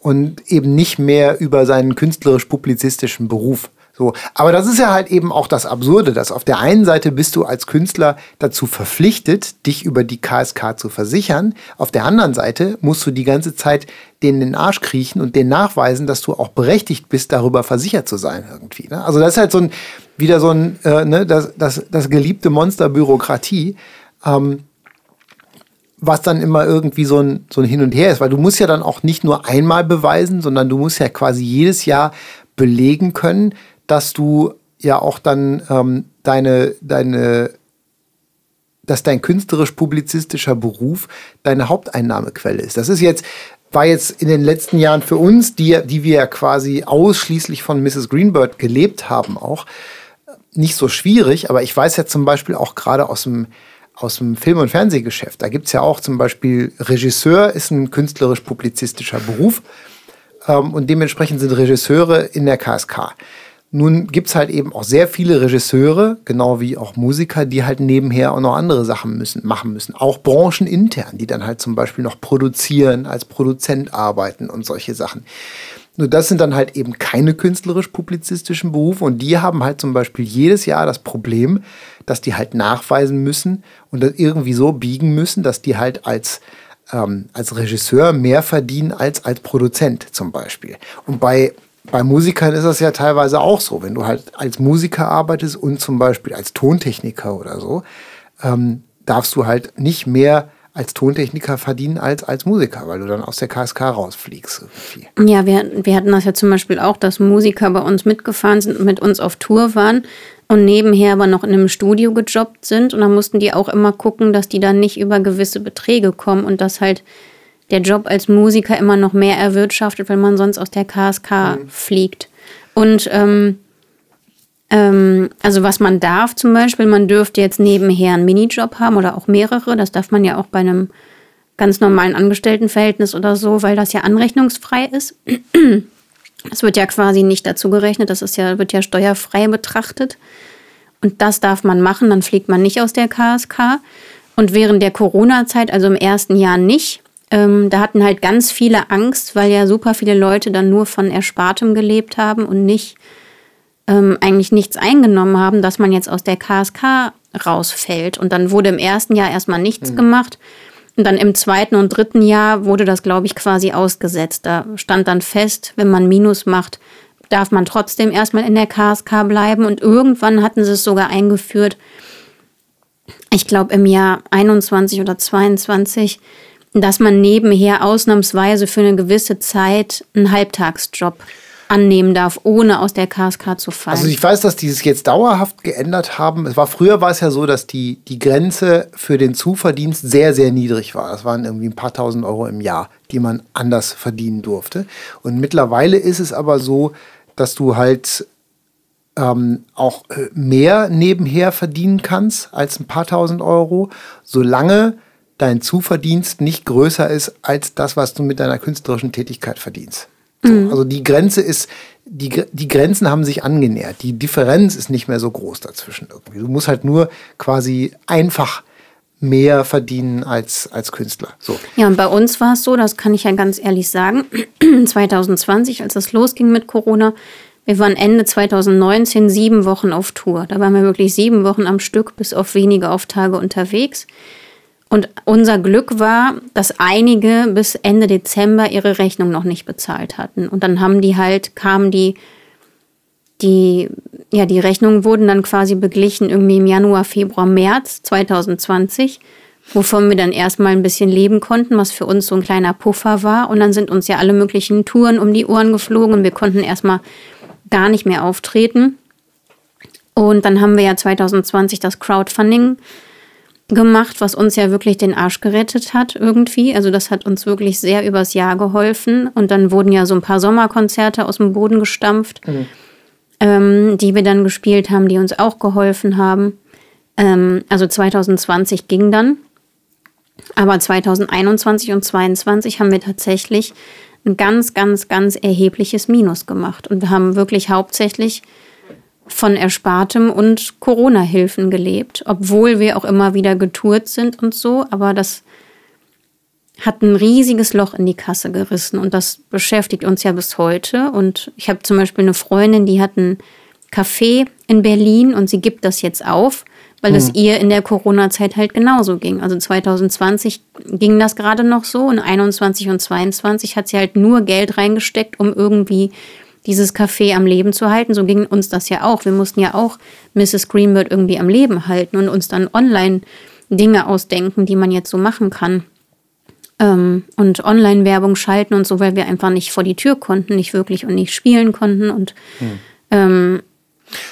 Und eben nicht mehr über seinen künstlerisch-publizistischen Beruf. So, aber das ist ja halt eben auch das Absurde, dass auf der einen Seite bist du als Künstler dazu verpflichtet, dich über die KSK zu versichern. Auf der anderen Seite musst du die ganze Zeit denen den Arsch kriechen und denen nachweisen, dass du auch berechtigt bist, darüber versichert zu sein irgendwie. Ne? Also das ist halt so ein, wieder so ein, äh, ne, das, das, das geliebte Monster Bürokratie. Ähm, was dann immer irgendwie so ein, so ein Hin und Her ist, weil du musst ja dann auch nicht nur einmal beweisen, sondern du musst ja quasi jedes Jahr belegen können, dass du ja auch dann ähm, deine, deine, dass dein künstlerisch-publizistischer Beruf deine Haupteinnahmequelle ist. Das ist jetzt, war jetzt in den letzten Jahren für uns, die, die wir ja quasi ausschließlich von Mrs. Greenbird gelebt haben, auch nicht so schwierig. Aber ich weiß ja zum Beispiel auch gerade aus dem, aus dem Film- und Fernsehgeschäft, da gibt es ja auch zum Beispiel Regisseur ist ein künstlerisch-publizistischer Beruf. Ähm, und dementsprechend sind Regisseure in der KSK. Nun gibt es halt eben auch sehr viele Regisseure, genau wie auch Musiker, die halt nebenher auch noch andere Sachen müssen, machen müssen. Auch branchenintern, die dann halt zum Beispiel noch produzieren, als Produzent arbeiten und solche Sachen. Nur das sind dann halt eben keine künstlerisch-publizistischen Berufe und die haben halt zum Beispiel jedes Jahr das Problem, dass die halt nachweisen müssen und das irgendwie so biegen müssen, dass die halt als, ähm, als Regisseur mehr verdienen als als Produzent zum Beispiel. Und bei bei Musikern ist das ja teilweise auch so. Wenn du halt als Musiker arbeitest und zum Beispiel als Tontechniker oder so, ähm, darfst du halt nicht mehr als Tontechniker verdienen als als Musiker, weil du dann aus der KSK rausfliegst. Irgendwie. Ja, wir, wir hatten das ja zum Beispiel auch, dass Musiker bei uns mitgefahren sind und mit uns auf Tour waren und nebenher aber noch in einem Studio gejobbt sind. Und dann mussten die auch immer gucken, dass die dann nicht über gewisse Beträge kommen und dass halt der Job als Musiker immer noch mehr erwirtschaftet, wenn man sonst aus der KSK mhm. fliegt. Und ähm, ähm, also was man darf zum Beispiel, man dürfte jetzt nebenher einen Minijob haben oder auch mehrere. Das darf man ja auch bei einem ganz normalen Angestelltenverhältnis oder so, weil das ja anrechnungsfrei ist. Es wird ja quasi nicht dazu gerechnet, das ist ja, wird ja steuerfrei betrachtet. Und das darf man machen, dann fliegt man nicht aus der KSK. Und während der Corona-Zeit, also im ersten Jahr nicht, ähm, da hatten halt ganz viele Angst, weil ja super viele Leute dann nur von Erspartem gelebt haben und nicht ähm, eigentlich nichts eingenommen haben, dass man jetzt aus der KSK rausfällt. Und dann wurde im ersten Jahr erstmal nichts mhm. gemacht. Und dann im zweiten und dritten Jahr wurde das, glaube ich, quasi ausgesetzt. Da stand dann fest, wenn man Minus macht, darf man trotzdem erstmal in der KSK bleiben. Und irgendwann hatten sie es sogar eingeführt, ich glaube im Jahr 21 oder 22, dass man nebenher ausnahmsweise für eine gewisse Zeit einen Halbtagsjob annehmen darf, ohne aus der KSK zu fallen. Also ich weiß, dass die es jetzt dauerhaft geändert haben. Es war früher war es ja so, dass die, die Grenze für den Zuverdienst sehr, sehr niedrig war. Das waren irgendwie ein paar tausend Euro im Jahr, die man anders verdienen durfte. Und mittlerweile ist es aber so, dass du halt ähm, auch äh, mehr nebenher verdienen kannst als ein paar tausend Euro, solange dein Zuverdienst nicht größer ist als das, was du mit deiner künstlerischen Tätigkeit verdienst. So, mhm. Also die Grenze ist, die, die Grenzen haben sich angenähert. Die Differenz ist nicht mehr so groß dazwischen irgendwie. Du musst halt nur quasi einfach mehr verdienen als, als Künstler. So. Ja, und bei uns war es so, das kann ich ja ganz ehrlich sagen, 2020, als das losging mit Corona, wir waren Ende 2019 sieben Wochen auf Tour. Da waren wir wirklich sieben Wochen am Stück bis auf wenige Auftage unterwegs. Und unser Glück war, dass einige bis Ende Dezember ihre Rechnung noch nicht bezahlt hatten. Und dann haben die halt, kamen die, die, ja, die Rechnungen wurden dann quasi beglichen irgendwie im Januar, Februar, März 2020. wovon wir dann erstmal ein bisschen leben konnten, was für uns so ein kleiner Puffer war. Und dann sind uns ja alle möglichen Touren um die Ohren geflogen und wir konnten erstmal gar nicht mehr auftreten. Und dann haben wir ja 2020 das Crowdfunding gemacht, was uns ja wirklich den Arsch gerettet hat irgendwie. Also das hat uns wirklich sehr übers Jahr geholfen. Und dann wurden ja so ein paar Sommerkonzerte aus dem Boden gestampft, mhm. ähm, die wir dann gespielt haben, die uns auch geholfen haben. Ähm, also 2020 ging dann. Aber 2021 und 2022 haben wir tatsächlich ein ganz, ganz, ganz erhebliches Minus gemacht. Und wir haben wirklich hauptsächlich von Erspartem und Corona-Hilfen gelebt, obwohl wir auch immer wieder getourt sind und so. Aber das hat ein riesiges Loch in die Kasse gerissen und das beschäftigt uns ja bis heute. Und ich habe zum Beispiel eine Freundin, die hat ein Café in Berlin und sie gibt das jetzt auf, weil es hm. ihr in der Corona-Zeit halt genauso ging. Also 2020 ging das gerade noch so und 21 und 22 hat sie halt nur Geld reingesteckt, um irgendwie dieses Café am Leben zu halten. So ging uns das ja auch. Wir mussten ja auch Mrs. Greenbird irgendwie am Leben halten und uns dann online Dinge ausdenken, die man jetzt so machen kann. Ähm, und Online-Werbung schalten und so, weil wir einfach nicht vor die Tür konnten, nicht wirklich und nicht spielen konnten. Und, hm. ähm,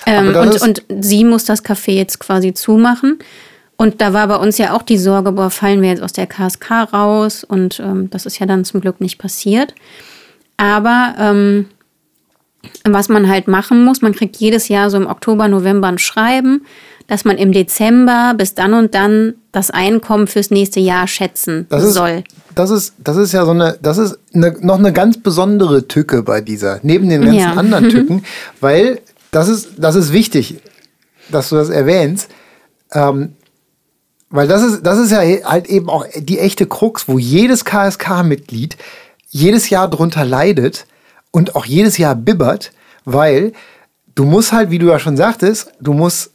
ähm, und, und sie muss das Café jetzt quasi zumachen. Und da war bei uns ja auch die Sorge, boah, fallen wir jetzt aus der KSK raus? Und ähm, das ist ja dann zum Glück nicht passiert. Aber ähm, was man halt machen muss, man kriegt jedes Jahr so im Oktober, November ein Schreiben, dass man im Dezember bis dann und dann das Einkommen fürs nächste Jahr schätzen das ist, soll. Das ist, das ist ja so eine, das ist eine, noch eine ganz besondere Tücke bei dieser, neben den ganzen ja. anderen Tücken, weil das ist, das ist wichtig, dass du das erwähnst. Ähm, weil das ist, das ist ja halt eben auch die echte Krux, wo jedes KSK-Mitglied jedes Jahr drunter leidet, und auch jedes Jahr bibbert, weil du musst halt, wie du ja schon sagtest, du musst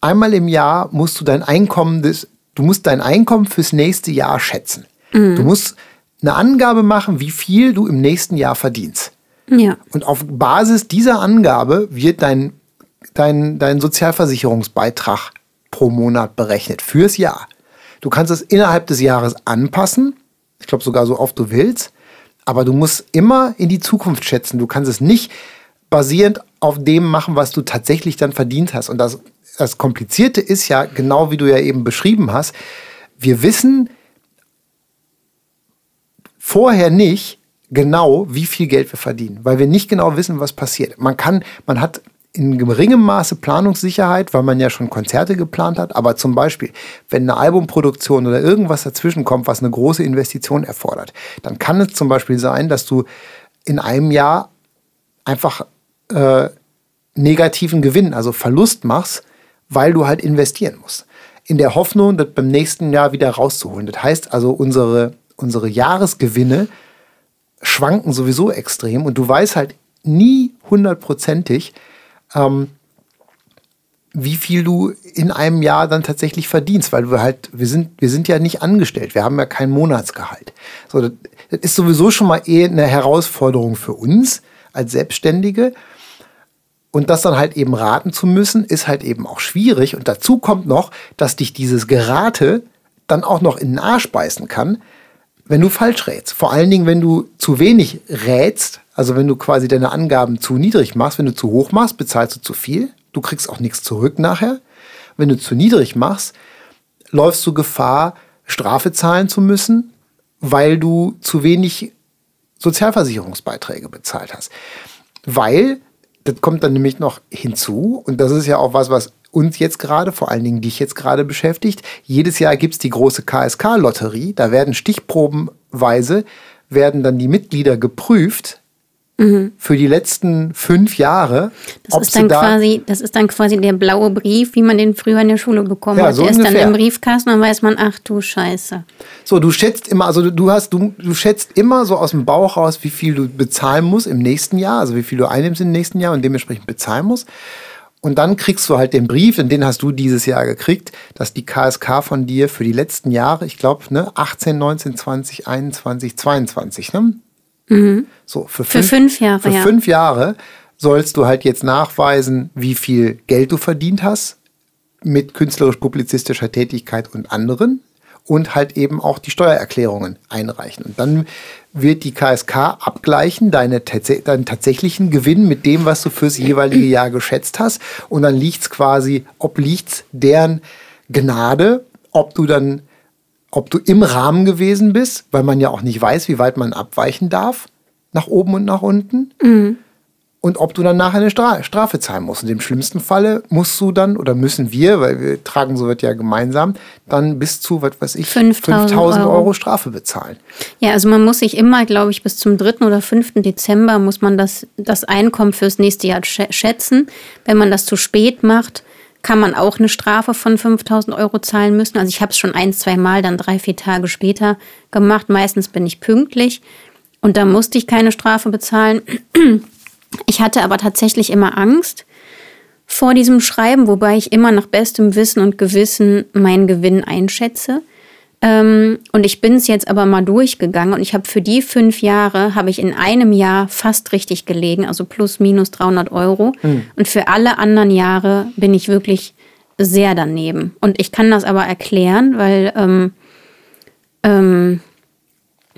einmal im Jahr musst du dein Einkommen des, du musst dein Einkommen fürs nächste Jahr schätzen. Mhm. Du musst eine Angabe machen, wie viel du im nächsten Jahr verdienst. Ja. Und auf Basis dieser Angabe wird dein, dein, dein Sozialversicherungsbeitrag pro Monat berechnet fürs Jahr. Du kannst es innerhalb des Jahres anpassen, ich glaube sogar so oft du willst. Aber du musst immer in die Zukunft schätzen. Du kannst es nicht basierend auf dem machen, was du tatsächlich dann verdient hast. Und das, das Komplizierte ist ja, genau wie du ja eben beschrieben hast, wir wissen vorher nicht genau, wie viel Geld wir verdienen, weil wir nicht genau wissen, was passiert. Man kann, man hat in geringem Maße Planungssicherheit, weil man ja schon Konzerte geplant hat. Aber zum Beispiel, wenn eine Albumproduktion oder irgendwas dazwischen kommt, was eine große Investition erfordert, dann kann es zum Beispiel sein, dass du in einem Jahr einfach äh, negativen Gewinn, also Verlust machst, weil du halt investieren musst. In der Hoffnung, das beim nächsten Jahr wieder rauszuholen. Das heißt also, unsere, unsere Jahresgewinne schwanken sowieso extrem und du weißt halt nie hundertprozentig, ähm, wie viel du in einem Jahr dann tatsächlich verdienst, weil wir halt, wir sind, wir sind ja nicht angestellt, wir haben ja kein Monatsgehalt. So, das, das ist sowieso schon mal eher eine Herausforderung für uns als Selbstständige. Und das dann halt eben raten zu müssen, ist halt eben auch schwierig. Und dazu kommt noch, dass dich dieses Gerate dann auch noch in den Arsch beißen kann, wenn du falsch rätst. Vor allen Dingen, wenn du zu wenig rätst, also wenn du quasi deine Angaben zu niedrig machst, wenn du zu hoch machst, bezahlst du zu viel. Du kriegst auch nichts zurück nachher. Wenn du zu niedrig machst, läufst du Gefahr, Strafe zahlen zu müssen, weil du zu wenig Sozialversicherungsbeiträge bezahlt hast. Weil, das kommt dann nämlich noch hinzu, und das ist ja auch was, was uns jetzt gerade, vor allen Dingen dich jetzt gerade beschäftigt. Jedes Jahr gibt es die große KSK-Lotterie. Da werden stichprobenweise, werden dann die Mitglieder geprüft, Mhm. für die letzten fünf Jahre. Das ist, dann da quasi, das ist dann quasi der blaue Brief, wie man den früher in der Schule bekommen ja, hat. So der ungefähr. ist dann im Briefkasten, dann weiß man, ach du Scheiße. So, du schätzt immer, also du hast, du, du schätzt immer so aus dem Bauch raus, wie viel du bezahlen musst im nächsten Jahr, also wie viel du einnimmst im nächsten Jahr und dementsprechend bezahlen musst. Und dann kriegst du halt den Brief, und den hast du dieses Jahr gekriegt, dass die KSK von dir für die letzten Jahre, ich glaube, ne, 18, 19, 20, 21, 22, ne? Mhm. So, für fünf, für fünf Jahre. Für ja. fünf Jahre sollst du halt jetzt nachweisen, wie viel Geld du verdient hast mit künstlerisch-publizistischer Tätigkeit und anderen und halt eben auch die Steuererklärungen einreichen. Und dann wird die KSK abgleichen, deine, deinen tatsächlichen Gewinn mit dem, was du fürs jeweilige Jahr geschätzt hast. Und dann liegt es quasi, obliegt deren Gnade, ob du dann, ob du im Rahmen gewesen bist, weil man ja auch nicht weiß, wie weit man abweichen darf, nach oben und nach unten. Mhm und ob du dann nachher eine Stra Strafe zahlen musst. In dem schlimmsten Falle musst du dann oder müssen wir, weil wir tragen so wird ja gemeinsam, dann bis zu, was weiß ich, 5000 Euro. Euro. Strafe bezahlen. Ja, also man muss sich immer, glaube ich, bis zum 3. oder 5. Dezember muss man das, das Einkommen fürs nächste Jahr schätzen. Wenn man das zu spät macht, kann man auch eine Strafe von 5000 Euro zahlen müssen. Also ich habe es schon ein, zwei Mal dann drei, vier Tage später gemacht. Meistens bin ich pünktlich und da musste ich keine Strafe bezahlen. Ich hatte aber tatsächlich immer Angst vor diesem Schreiben, wobei ich immer nach bestem Wissen und Gewissen meinen Gewinn einschätze. Ähm, und ich bin es jetzt aber mal durchgegangen und ich habe für die fünf Jahre, habe ich in einem Jahr fast richtig gelegen, also plus minus 300 Euro. Mhm. Und für alle anderen Jahre bin ich wirklich sehr daneben. Und ich kann das aber erklären, weil ähm, ähm,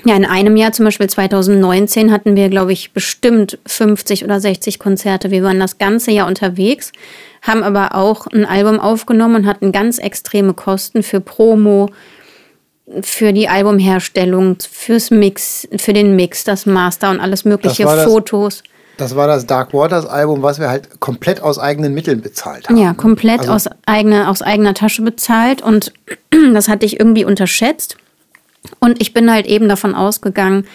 ja, in einem Jahr, zum Beispiel 2019, hatten wir, glaube ich, bestimmt 50 oder 60 Konzerte. Wir waren das ganze Jahr unterwegs, haben aber auch ein Album aufgenommen und hatten ganz extreme Kosten für Promo, für die Albumherstellung, fürs Mix, für den Mix, das Master und alles mögliche, das Fotos. Das, das war das Dark Waters Album, was wir halt komplett aus eigenen Mitteln bezahlt haben. Ja, komplett also aus, eigene, aus eigener Tasche bezahlt und das hatte ich irgendwie unterschätzt. Und ich bin halt eben davon ausgegangen,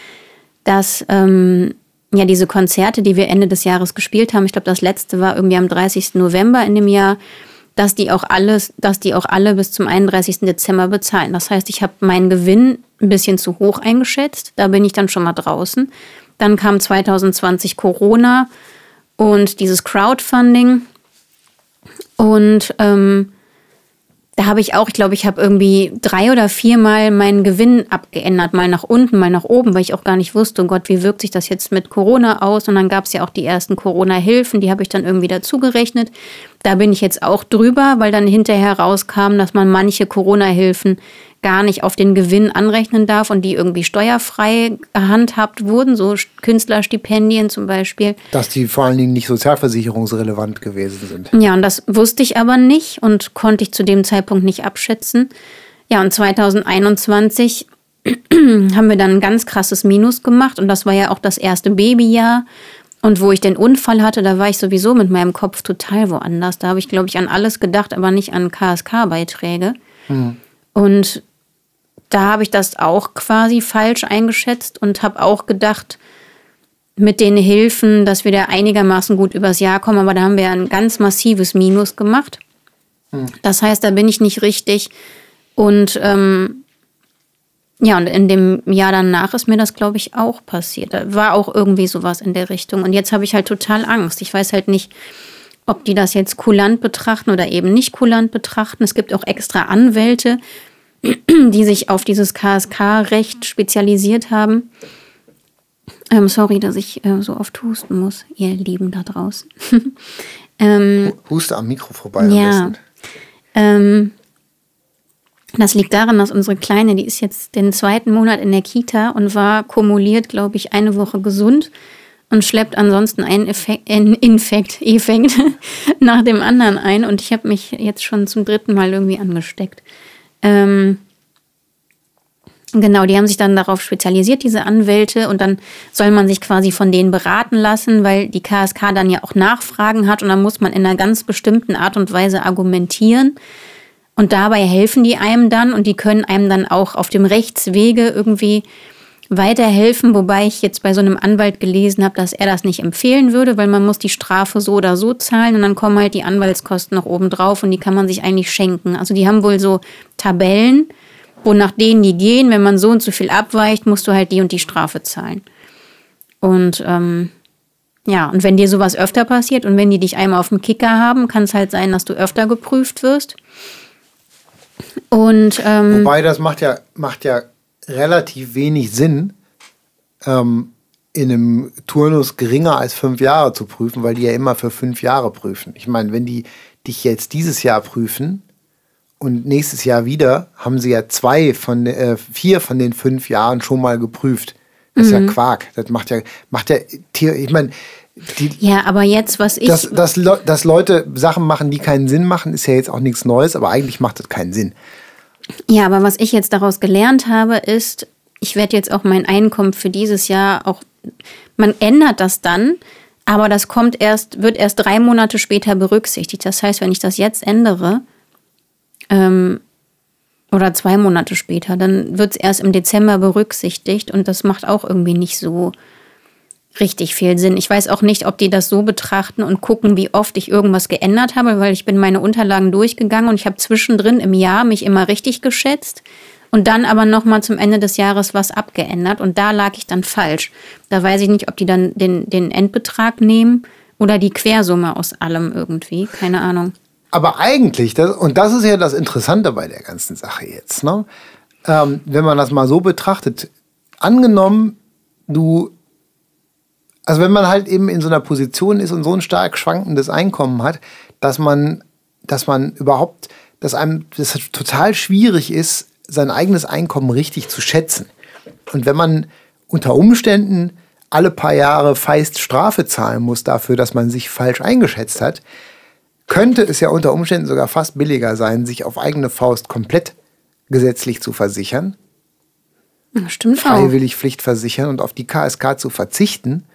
dass ähm, ja diese Konzerte, die wir Ende des Jahres gespielt haben, ich glaube, das letzte war irgendwie am 30. November in dem Jahr, dass die auch alles, dass die auch alle bis zum 31. Dezember bezahlen. Das heißt, ich habe meinen Gewinn ein bisschen zu hoch eingeschätzt. Da bin ich dann schon mal draußen. Dann kam 2020 Corona und dieses Crowdfunding. Und ähm, da habe ich auch, ich glaube, ich habe irgendwie drei oder viermal meinen Gewinn abgeändert, mal nach unten, mal nach oben, weil ich auch gar nicht wusste, oh Gott, wie wirkt sich das jetzt mit Corona aus? Und dann gab es ja auch die ersten Corona-Hilfen, die habe ich dann irgendwie dazugerechnet. Da bin ich jetzt auch drüber, weil dann hinterher rauskam, dass man manche Corona-Hilfen gar nicht auf den Gewinn anrechnen darf und die irgendwie steuerfrei gehandhabt wurden, so Künstlerstipendien zum Beispiel. Dass die vor allen Dingen nicht sozialversicherungsrelevant gewesen sind. Ja, und das wusste ich aber nicht und konnte ich zu dem Zeitpunkt nicht abschätzen. Ja, und 2021 haben wir dann ein ganz krasses Minus gemacht und das war ja auch das erste Babyjahr. Und wo ich den Unfall hatte, da war ich sowieso mit meinem Kopf total woanders. Da habe ich, glaube ich, an alles gedacht, aber nicht an KSK-Beiträge. Mhm. Und da habe ich das auch quasi falsch eingeschätzt und habe auch gedacht, mit den Hilfen, dass wir da einigermaßen gut übers Jahr kommen, aber da haben wir ein ganz massives Minus gemacht. Hm. Das heißt, da bin ich nicht richtig. Und ähm, ja, und in dem Jahr danach ist mir das, glaube ich, auch passiert. Da war auch irgendwie sowas in der Richtung. Und jetzt habe ich halt total Angst. Ich weiß halt nicht, ob die das jetzt kulant betrachten oder eben nicht kulant betrachten. Es gibt auch extra Anwälte, die sich auf dieses KSK-Recht spezialisiert haben. Ähm, sorry, dass ich äh, so oft husten muss, ihr Lieben da draußen. ähm, Huste am Mikro vorbei. Ja. Ähm, das liegt daran, dass unsere Kleine, die ist jetzt den zweiten Monat in der Kita und war kumuliert, glaube ich, eine Woche gesund und schleppt ansonsten einen Effekt, einen Infekt, Effekt nach dem anderen ein. Und ich habe mich jetzt schon zum dritten Mal irgendwie angesteckt. Ähm, genau, die haben sich dann darauf spezialisiert, diese Anwälte, und dann soll man sich quasi von denen beraten lassen, weil die KSK dann ja auch Nachfragen hat und dann muss man in einer ganz bestimmten Art und Weise argumentieren. Und dabei helfen die einem dann und die können einem dann auch auf dem Rechtswege irgendwie weiterhelfen, wobei ich jetzt bei so einem Anwalt gelesen habe, dass er das nicht empfehlen würde, weil man muss die Strafe so oder so zahlen und dann kommen halt die Anwaltskosten noch oben drauf und die kann man sich eigentlich schenken. Also die haben wohl so Tabellen, wo nach denen die gehen, wenn man so und so viel abweicht, musst du halt die und die Strafe zahlen. Und ähm, ja, und wenn dir sowas öfter passiert und wenn die dich einmal auf dem Kicker haben, kann es halt sein, dass du öfter geprüft wirst. Und ähm, wobei das macht ja macht ja relativ wenig Sinn, ähm, in einem Turnus geringer als fünf Jahre zu prüfen, weil die ja immer für fünf Jahre prüfen. Ich meine, wenn die dich jetzt dieses Jahr prüfen und nächstes Jahr wieder, haben sie ja zwei von äh, vier von den fünf Jahren schon mal geprüft. Das ist ja Quark. Das macht ja, macht ja, ich meine, die, Ja, aber jetzt, was ich. dass, dass, dass Leute Sachen machen, die keinen Sinn machen, ist ja jetzt auch nichts Neues, aber eigentlich macht das keinen Sinn. Ja, aber was ich jetzt daraus gelernt habe, ist, ich werde jetzt auch mein Einkommen für dieses Jahr auch, man ändert das dann, aber das kommt erst, wird erst drei Monate später berücksichtigt. Das heißt, wenn ich das jetzt ändere, ähm, oder zwei Monate später, dann wird es erst im Dezember berücksichtigt und das macht auch irgendwie nicht so richtig viel Sinn. Ich weiß auch nicht, ob die das so betrachten und gucken, wie oft ich irgendwas geändert habe, weil ich bin meine Unterlagen durchgegangen und ich habe zwischendrin im Jahr mich immer richtig geschätzt und dann aber noch mal zum Ende des Jahres was abgeändert und da lag ich dann falsch. Da weiß ich nicht, ob die dann den, den Endbetrag nehmen oder die Quersumme aus allem irgendwie, keine Ahnung. Aber eigentlich, das, und das ist ja das Interessante bei der ganzen Sache jetzt, ne? ähm, wenn man das mal so betrachtet, angenommen, du, also wenn man halt eben in so einer Position ist und so ein stark schwankendes Einkommen hat, dass man, dass man überhaupt, dass einem das total schwierig ist, sein eigenes Einkommen richtig zu schätzen. Und wenn man unter Umständen alle paar Jahre feist Strafe zahlen muss dafür, dass man sich falsch eingeschätzt hat, könnte es ja unter Umständen sogar fast billiger sein, sich auf eigene Faust komplett gesetzlich zu versichern, Stimmt auch. freiwillig Pflicht versichern und auf die KSK zu verzichten,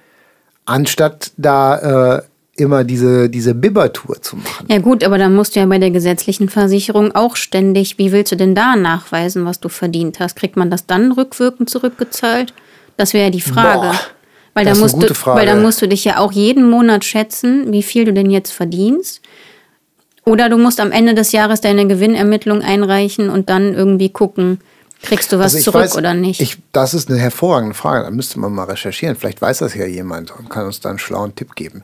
anstatt da äh, immer diese, diese Bibber-Tour zu machen. Ja gut, aber dann musst du ja bei der gesetzlichen Versicherung auch ständig, wie willst du denn da nachweisen, was du verdient hast? Kriegt man das dann rückwirkend zurückgezahlt? Das wäre ja die Frage. Boah, weil, da musst du, weil da Frage. musst du dich ja auch jeden Monat schätzen, wie viel du denn jetzt verdienst. Oder du musst am Ende des Jahres deine Gewinnermittlung einreichen und dann irgendwie gucken, kriegst du was Also zurück weiß- oder nicht. Ich, das ist eine hervorragende Frage. Da müsste man mal recherchieren. Vielleicht weiß das ja jemand und kann uns da einen schlauen Tipp geben.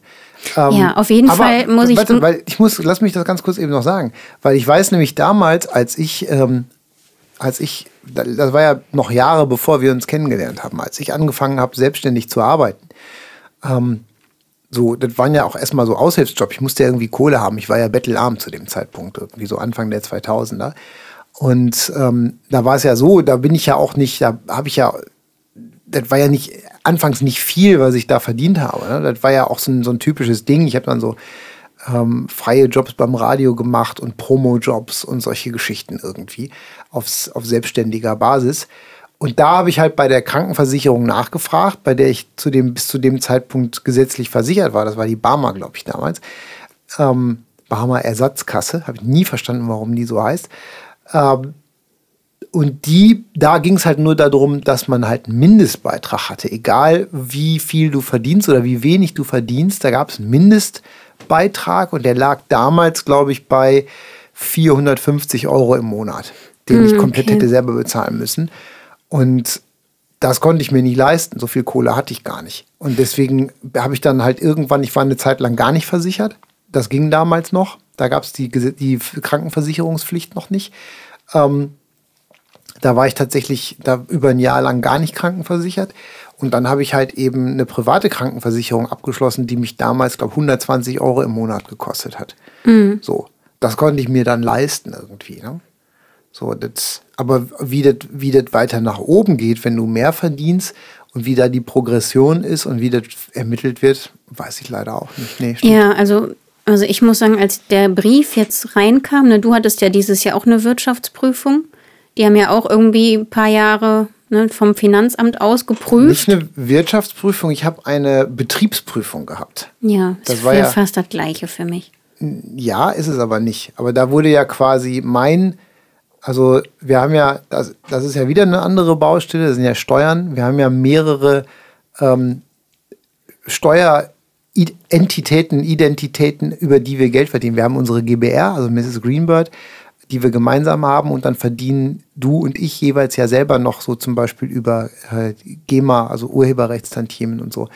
ja, auf jeden Fall muss ich. Warte, weil ich muss, lass mich das ganz kurz eben noch sagen. Weil ich weiß nämlich damals, als ich, ähm, als ich, da- das war ja noch Jahre bevor wir uns kennengelernt haben, als ich angefangen habe, selbstständig zu arbeiten. Ähm, so, das waren ja auch erstmal so Aushilfsjobs. Ich musste ja irgendwie Kohle haben. Ich war ja bettelarm zu dem Zeitpunkt, irgendwie so Anfang der 2000er. Und ähm, da war es ja so, da bin ich ja auch nicht, da habe ich ja das war ja nicht anfangs nicht viel, was ich da verdient habe. Ne? Das war ja auch so ein, so ein typisches Ding. Ich habe dann so ähm, freie Jobs beim Radio gemacht und Promo-Jobs und solche Geschichten irgendwie aufs, auf selbstständiger Basis. Und da habe ich halt bei der Krankenversicherung nachgefragt, bei der ich zu dem, bis zu dem Zeitpunkt gesetzlich versichert war. Das war die Barmer, glaube ich, damals. Ähm, Barmer Ersatzkasse. Habe ich nie verstanden, warum die so heißt. Ähm, und die, da ging es halt nur darum, dass man halt einen Mindestbeitrag hatte. Egal wie viel du verdienst oder wie wenig du verdienst, da gab es einen Mindestbeitrag und der lag damals, glaube ich, bei 450 Euro im Monat, den ich komplett okay. hätte selber bezahlen müssen. Und das konnte ich mir nicht leisten. So viel Kohle hatte ich gar nicht. Und deswegen habe ich dann halt irgendwann, ich war eine Zeit lang gar nicht versichert. Das ging damals noch. Da gab es die, die Krankenversicherungspflicht noch nicht. Ähm, da war ich tatsächlich da über ein Jahr lang gar nicht krankenversichert. Und dann habe ich halt eben eine private Krankenversicherung abgeschlossen, die mich damals, glaube 120 Euro im Monat gekostet hat. So, das konnte ich mir dann leisten irgendwie. Ne? So, das, aber wie das, wie das weiter nach oben geht, wenn du mehr verdienst und wie da die Progression ist und wie das ermittelt wird, weiß ich leider auch nicht. Nee. Ja, also, also ich muss sagen, als der Brief jetzt reinkam, ne, du hattest ja dieses Jahr auch eine Wirtschaftsprüfung. Die haben ja auch irgendwie ein paar Jahre ne, vom Finanzamt aus geprüft. Nicht eine Wirtschaftsprüfung, ich habe eine Betriebsprüfung gehabt. Ja, Das das war ja- fast das Gleiche für mich. Ja, ist es aber nicht. Aber da wurde ja quasi mein, also wir haben ja, das, das ist ja wieder eine andere Baustelle, das sind ja Steuern. Wir haben ja mehrere ähm, Steuerentitäten, Identitäten, über die wir Geld verdienen. Wir haben unsere GBR, also Mrs. Greenbird, die wir gemeinsam haben und dann verdienen du und ich jeweils ja selber noch so zum Beispiel über äh, GEMA, also Urheberrechtstantiemen und so,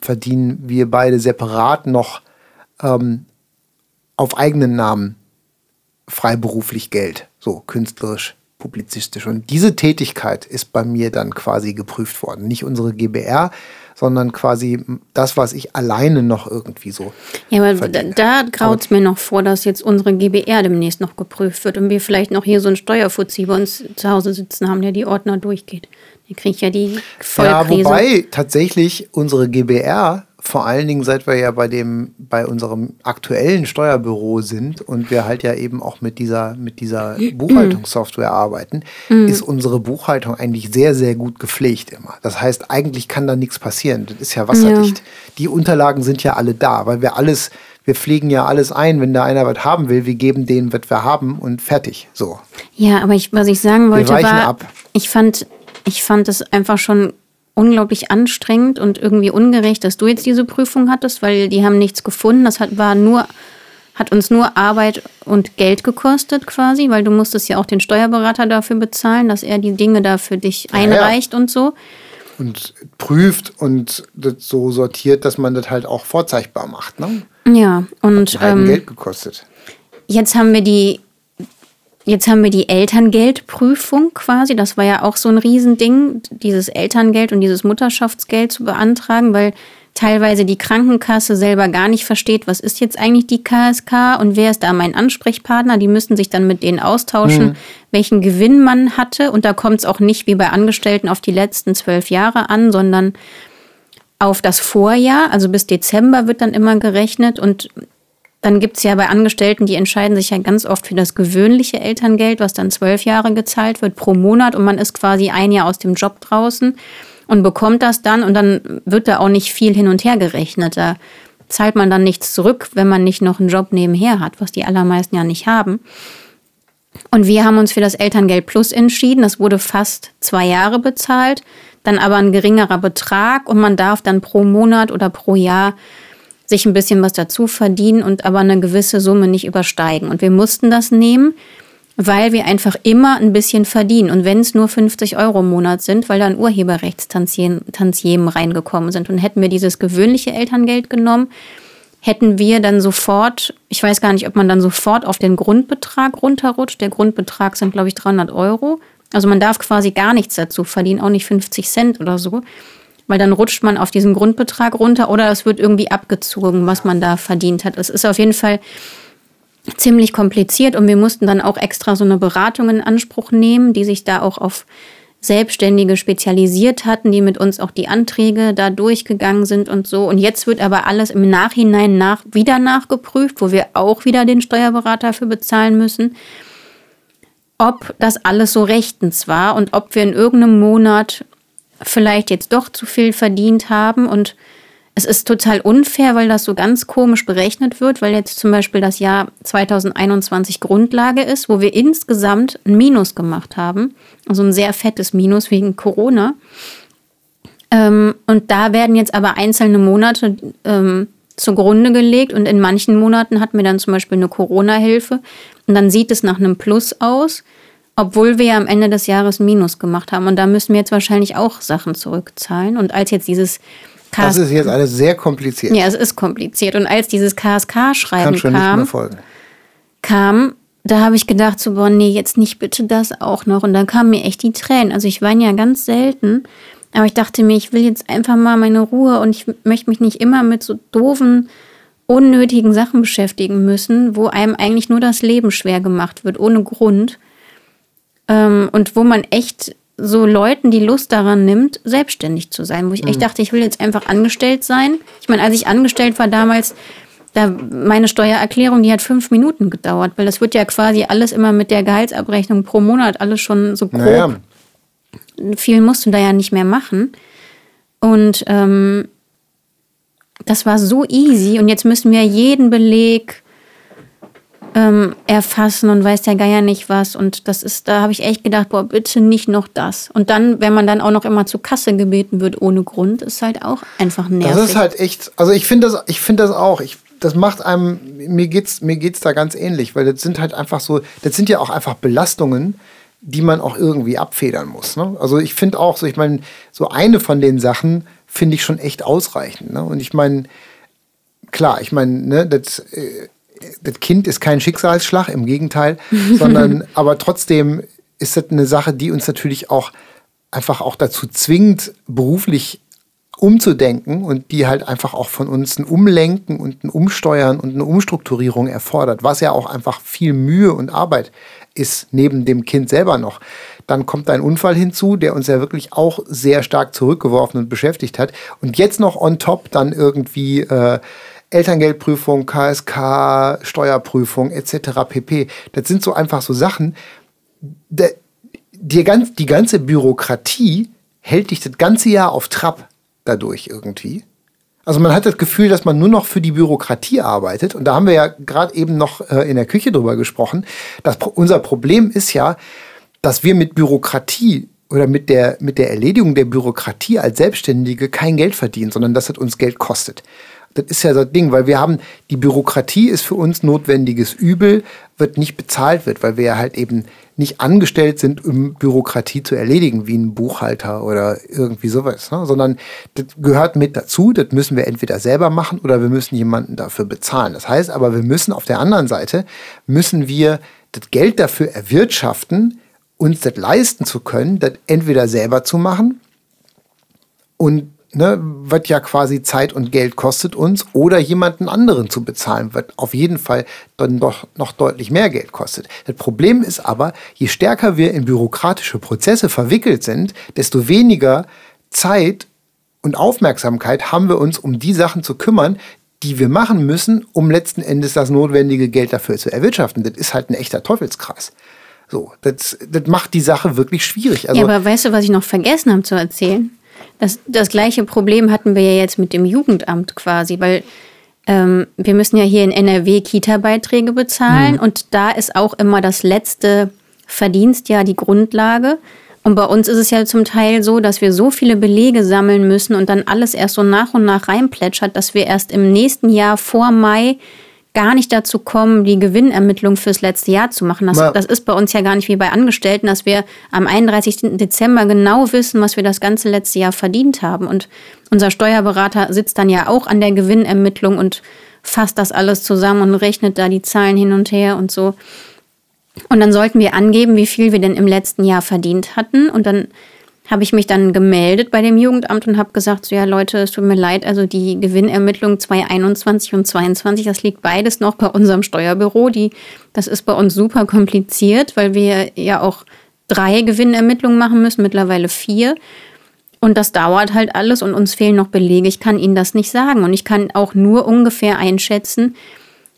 verdienen wir beide separat noch ähm, auf eigenen Namen freiberuflich Geld, so künstlerisch publizistisch. Und diese Tätigkeit ist bei mir dann quasi geprüft worden. Nicht unsere GBR, sondern quasi das, was ich alleine noch irgendwie so. Ja, aber verdiene. da, da graut es mir noch vor, dass jetzt unsere GBR demnächst noch geprüft wird und wir vielleicht noch hier so ein Steuerfuzzi bei uns zu Hause sitzen haben, der die Ordner durchgeht. Dann kriege ich ja die Vollkrise. Ja, wobei tatsächlich unsere GBR vor allen Dingen, seit wir ja bei dem, bei unserem aktuellen Steuerbüro sind und wir halt ja eben auch mit dieser, mit dieser Buchhaltungssoftware arbeiten, mm. ist unsere Buchhaltung eigentlich sehr, sehr gut gepflegt immer. Das heißt, eigentlich kann da nichts passieren. Das ist ja wasserdicht. Ja. Die Unterlagen sind ja alle da, weil wir alles, wir pflegen ja alles ein, wenn da einer was haben will, wir geben denen, was wir haben und fertig. So. Ja, aber ich, was ich sagen wollte, war, ab. ich fand, ich fand es einfach schon unglaublich anstrengend und irgendwie ungerecht, dass du jetzt diese Prüfung hattest, weil die haben nichts gefunden. Das hat, war nur, hat uns nur Arbeit und Geld gekostet quasi, weil du musstest ja auch den Steuerberater dafür bezahlen, dass er die Dinge da für dich einreicht ja, ja. und so. Und prüft und das so sortiert, dass man das halt auch vorzeigbar macht. Ne? Ja, und. Hat halt ähm, Geld gekostet. Jetzt haben wir die Jetzt haben wir die Elterngeldprüfung quasi. Das war ja auch so ein Riesending, dieses Elterngeld und dieses Mutterschaftsgeld zu beantragen, weil teilweise die Krankenkasse selber gar nicht versteht, was ist jetzt eigentlich die KSK und wer ist da mein Ansprechpartner. Die müssen sich dann mit denen austauschen, mhm. welchen Gewinn man hatte. Und da kommt es auch nicht wie bei Angestellten auf die letzten zwölf Jahre an, sondern auf das Vorjahr, also bis Dezember wird dann immer gerechnet und dann gibt es ja bei Angestellten, die entscheiden sich ja ganz oft für das gewöhnliche Elterngeld, was dann zwölf Jahre gezahlt wird pro Monat und man ist quasi ein Jahr aus dem Job draußen und bekommt das dann und dann wird da auch nicht viel hin und her gerechnet. Da zahlt man dann nichts zurück, wenn man nicht noch einen Job nebenher hat, was die allermeisten ja nicht haben. Und wir haben uns für das Elterngeld Plus entschieden. Das wurde fast zwei Jahre bezahlt, dann aber ein geringerer Betrag und man darf dann pro Monat oder pro Jahr sich ein bisschen was dazu verdienen und aber eine gewisse Summe nicht übersteigen. Und wir mussten das nehmen, weil wir einfach immer ein bisschen verdienen. Und wenn es nur 50 Euro im Monat sind, weil dann Urheberrechtstantiemen reingekommen sind. Und hätten wir dieses gewöhnliche Elterngeld genommen, hätten wir dann sofort, ich weiß gar nicht, ob man dann sofort auf den Grundbetrag runterrutscht. Der Grundbetrag sind, glaube ich, 300 Euro. Also man darf quasi gar nichts dazu verdienen, auch nicht 50 Cent oder so weil dann rutscht man auf diesen Grundbetrag runter oder es wird irgendwie abgezogen, was man da verdient hat. Es ist auf jeden Fall ziemlich kompliziert und wir mussten dann auch extra so eine Beratung in Anspruch nehmen, die sich da auch auf Selbstständige spezialisiert hatten, die mit uns auch die Anträge da durchgegangen sind und so. Und jetzt wird aber alles im Nachhinein nach, wieder nachgeprüft, wo wir auch wieder den Steuerberater für bezahlen müssen, ob das alles so rechtens war und ob wir in irgendeinem Monat vielleicht jetzt doch zu viel verdient haben und es ist total unfair, weil das so ganz komisch berechnet wird, weil jetzt zum Beispiel das Jahr 2021 Grundlage ist, wo wir insgesamt ein Minus gemacht haben. Also ein sehr fettes Minus wegen Corona. Ähm, und da werden jetzt aber einzelne Monate ähm, zugrunde gelegt und in manchen Monaten hatten wir dann zum Beispiel eine Corona-Hilfe und dann sieht es nach einem Plus aus. Obwohl wir ja am Ende des Jahres Minus gemacht haben. Und da müssen wir jetzt wahrscheinlich auch Sachen zurückzahlen. Und als jetzt dieses KSK Das ist jetzt alles sehr kompliziert. Ja, es ist kompliziert. Und als dieses KSK-Schreiben kam, kam, da habe ich gedacht, so, boah, nee, jetzt nicht bitte das auch noch. Und dann kamen mir echt die Tränen. Also ich weine ja ganz selten. Aber ich dachte mir, ich will jetzt einfach mal meine Ruhe und ich möchte mich nicht immer mit so doofen, unnötigen Sachen beschäftigen müssen, wo einem eigentlich nur das Leben schwer gemacht wird, ohne Grund ähm, und wo man echt so Leuten die Lust daran nimmt, selbstständig zu sein. Wo ich echt mhm. dachte, ich will jetzt einfach angestellt sein. Ich meine, als ich angestellt war damals, da meine Steuererklärung, die hat fünf Minuten gedauert, weil das wird ja quasi alles immer mit der Gehaltsabrechnung pro Monat alles schon so grob. Naja. Viel musst du da ja nicht mehr machen. Und ähm, das war so easy. Und jetzt müssen wir jeden Beleg ähm, erfassen und weiß der Geier nicht was. Und das ist, da habe ich echt gedacht, boah, bitte nicht noch das. Und dann, wenn man dann auch noch immer zur Kasse gebeten wird ohne Grund, ist halt auch einfach nervig. Das ist halt echt, also ich finde das, ich finde das auch. Ich, das macht einem, mir geht's, mir geht's da ganz ähnlich, weil das sind halt einfach so, das sind ja auch einfach Belastungen, die man auch irgendwie abfedern muss. Ne? Also ich finde auch so, ich meine, so eine von den Sachen finde ich schon echt ausreichend. Ne? Und ich meine, klar, ich meine, ne, das, äh, das Kind ist kein Schicksalsschlag, im Gegenteil, sondern aber trotzdem ist das eine Sache, die uns natürlich auch einfach auch dazu zwingt, beruflich umzudenken und die halt einfach auch von uns ein Umlenken und ein Umsteuern und eine Umstrukturierung erfordert, was ja auch einfach viel Mühe und Arbeit ist neben dem Kind selber noch. Dann kommt ein Unfall hinzu, der uns ja wirklich auch sehr stark zurückgeworfen und beschäftigt hat. Und jetzt noch on top dann irgendwie äh, Elterngeldprüfung, KSK, Steuerprüfung etc. pp. Das sind so einfach so Sachen. Die, die, die ganze Bürokratie hält dich das ganze Jahr auf Trab dadurch irgendwie. Also man hat das Gefühl, dass man nur noch für die Bürokratie arbeitet. Und da haben wir ja gerade eben noch äh, in der Küche drüber gesprochen. Das, unser Problem ist ja, dass wir mit Bürokratie oder mit der, mit der Erledigung der Bürokratie als Selbstständige kein Geld verdienen, sondern dass es uns Geld kostet. Das ist ja das Ding, weil wir haben, die Bürokratie ist für uns notwendiges Übel, wird nicht bezahlt wird, weil wir ja halt eben nicht angestellt sind, um Bürokratie zu erledigen, wie ein Buchhalter oder irgendwie sowas, ne? sondern das gehört mit dazu, das müssen wir entweder selber machen oder wir müssen jemanden dafür bezahlen. Das heißt aber, wir müssen auf der anderen Seite, müssen wir das Geld dafür erwirtschaften, uns das leisten zu können, das entweder selber zu machen und ne, was ja quasi Zeit und Geld kostet uns, oder jemanden anderen zu bezahlen, was auf jeden Fall dann doch noch deutlich mehr Geld kostet. Das Problem ist aber, je stärker wir in bürokratische Prozesse verwickelt sind, desto weniger Zeit und Aufmerksamkeit haben wir uns, um die Sachen zu kümmern, die wir machen müssen, um letzten Endes das notwendige Geld dafür zu erwirtschaften. Das ist halt ein echter Teufelskreis. So, das, das macht die Sache wirklich schwierig. Also, ja, aber weißt du, was ich noch vergessen habe zu erzählen? Das, das gleiche Problem hatten wir ja jetzt mit dem Jugendamt quasi, weil ähm, wir müssen ja hier in NRW Kita-Beiträge bezahlen mhm. und da ist auch immer das letzte Verdienstjahr die Grundlage. Und bei uns ist es ja zum Teil so, dass wir so viele Belege sammeln müssen und dann alles erst so nach und nach reinplätschert, dass wir erst im nächsten Jahr vor Mai gar nicht dazu kommen, die Gewinnermittlung fürs letzte Jahr zu machen. Das, das, ist bei uns ja gar nicht wie bei Angestellten, dass wir am 31. Dezember genau wissen, was wir das ganze letzte Jahr verdient haben. Und unser Steuerberater sitzt dann ja auch an der Gewinnermittlung und fasst das alles zusammen und rechnet da die Zahlen hin und her und so. Und dann sollten wir angeben, wie viel wir denn im letzten Jahr verdient hatten. Und dann habe ich mich dann gemeldet bei dem Jugendamt und habe gesagt, so ja Leute, es tut mir leid, also die Gewinnermittlung 2021 und 2022, das liegt beides noch bei unserem Steuerbüro. Die, das ist bei uns super kompliziert, weil wir ja auch drei Gewinnermittlungen machen müssen, mittlerweile vier. Und das dauert halt alles und uns fehlen noch Belege. Ich kann Ihnen das nicht sagen und ich kann auch nur ungefähr einschätzen,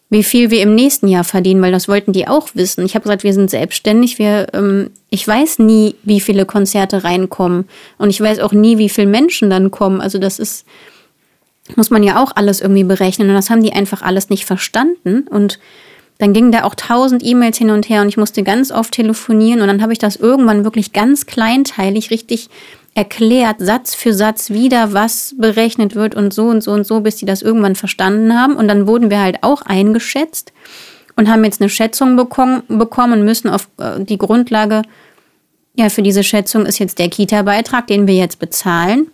wie viel wir im nächsten Jahr verdienen, weil das wollten die auch wissen. Ich habe gesagt, wir sind selbstständig. Wir, ähm, ich weiß nie, wie viele Konzerte reinkommen und ich weiß auch nie, wie viele Menschen dann kommen. Also das ist, muss man ja auch alles irgendwie berechnen und das haben die einfach alles nicht verstanden und dann gingen da auch tausend E-Mails hin und her und ich musste ganz oft telefonieren und dann habe ich das irgendwann wirklich ganz kleinteilig richtig erklärt, Satz für Satz wieder, was berechnet wird und so und so und so, bis die das irgendwann verstanden haben. Und dann wurden wir halt auch eingeschätzt und haben jetzt eine Schätzung bekommen, und müssen auf äh, die Grundlage, ja, für diese Schätzung ist jetzt der Kita-Beitrag, den wir jetzt bezahlen,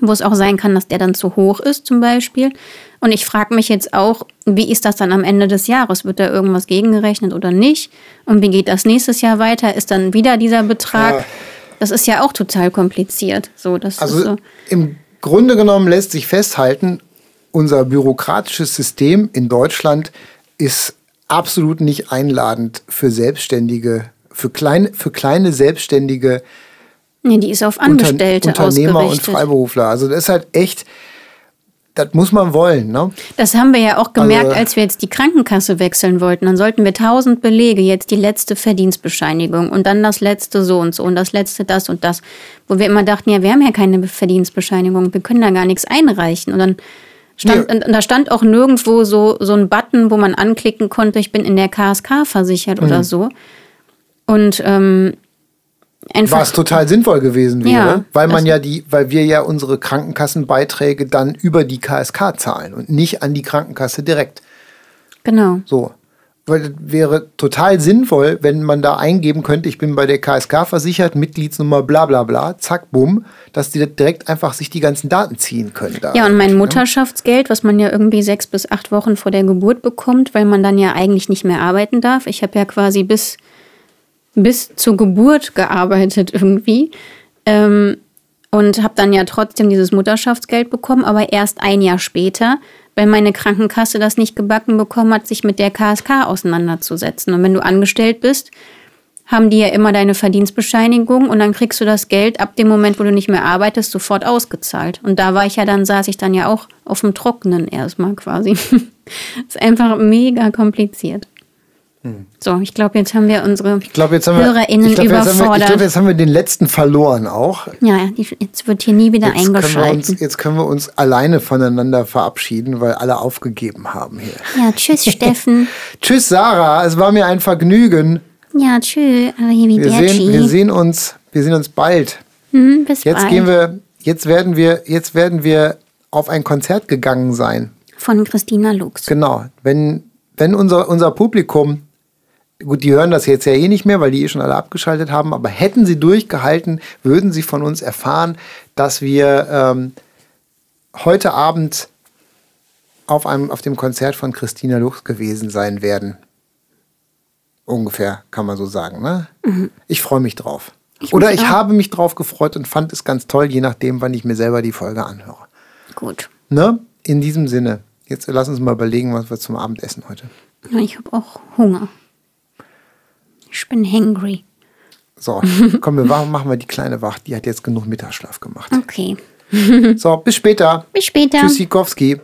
wo es auch sein kann, dass der dann zu hoch ist zum Beispiel. Und ich frage mich jetzt auch, wie ist das dann am Ende des Jahres? Wird da irgendwas gegengerechnet oder nicht? Und wie geht das nächstes Jahr weiter? Ist dann wieder dieser Betrag? Ja das ist ja auch total kompliziert. So, das also so. im Grunde genommen lässt sich festhalten, unser bürokratisches System in Deutschland ist absolut nicht einladend für Selbstständige, für, klein, für kleine Selbstständige. Nee, die ist auf Angestellte Unter, Unternehmer und Freiberufler. Also das ist halt echt das muss man wollen. Ne? Das haben wir ja auch gemerkt, also, als wir jetzt die Krankenkasse wechseln wollten. Dann sollten wir tausend Belege, jetzt die letzte Verdienstbescheinigung und dann das letzte so und so und das letzte das und das. Wo wir immer dachten, ja, wir haben ja keine Verdienstbescheinigung, wir können da gar nichts einreichen. Und dann stand, nee. da stand auch nirgendwo so, so ein Button, wo man anklicken konnte, ich bin in der KSK versichert mhm. oder so. Und ähm, Einfach, was total sinnvoll gewesen wäre, ja, weil man ja die, weil wir ja unsere Krankenkassenbeiträge dann über die KSK zahlen und nicht an die Krankenkasse direkt. Genau. So. Weil das wäre total sinnvoll, wenn man da eingeben könnte, ich bin bei der KSK versichert, Mitgliedsnummer bla bla bla, zack, bumm, dass die direkt einfach sich die ganzen Daten ziehen können. ja, und mein? Mutterschaftsgeld, was man ja irgendwie sechs bis acht Wochen vor der Geburt bekommt, weil man dann ja eigentlich nicht mehr arbeiten darf. Ich habe ja quasi bis bis zur Geburt gearbeitet irgendwie. Ähm, und habe dann ja trotzdem dieses Mutterschaftsgeld bekommen, aber erst ein Jahr später, weil meine Krankenkasse das nicht gebacken bekommen hat, sich mit der KSK auseinanderzusetzen. Und wenn du angestellt bist, haben die ja immer deine Verdienstbescheinigung und dann kriegst du das Geld ab dem Moment, wo du nicht mehr arbeitest, sofort ausgezahlt. Und da war ich ja dann, saß ich dann ja auch auf dem Trockenen erstmal quasi. ist einfach mega kompliziert. So, ich glaube, jetzt haben wir unsere Ich glaube, jetzt haben wir, HörerInnen ich glaub, jetzt haben wir, ich überfordert. glaub, jetzt haben wir den letzten verloren auch. ja, jetzt wird hier nie wieder Jetzt können, eingeschaltet. uns, jetzt können wir uns alleine voneinander verabschieden, weil alle aufgegeben haben hier. Ja, tschüss, Steffen. Tschüss, Sarah. Es war mir ein Vergnügen. Ja, tschüss, Wir sehen, wir sehen uns, wir sehen uns bald. Mhm, bis Jetzt bald. gehen wir, jetzt werden wir, jetzt werden wir auf ein Konzert gegangen sein. Von Christina Lux. Genau. Wenn, wenn unser, unser Publikum, gut, die hören das jetzt ja eh nicht mehr, weil die eh schon alle abgeschaltet haben, aber hätten sie durchgehalten, würden sie von uns erfahren, dass wir ähm, heute Abend auf, einem, auf dem Konzert von Christina Lux gewesen sein werden. Ungefähr, kann man so sagen. Ne? Ich freue mich drauf. Oder mich ich auch. habe mich drauf gefreut und fand es ganz toll, je nachdem, wann ich mir selber die Folge anhöre. Gut. Ne? In diesem Sinne, jetzt lass uns mal überlegen, was wir zum Abendessen heute. Ja, ich habe auch Hunger. Ich bin hangry. So, komm, wir machen wir die kleine Wacht. Die hat jetzt genug Mittagsschlaf gemacht. Okay. So, bis später. Bis später. Tschüss, Sikowski.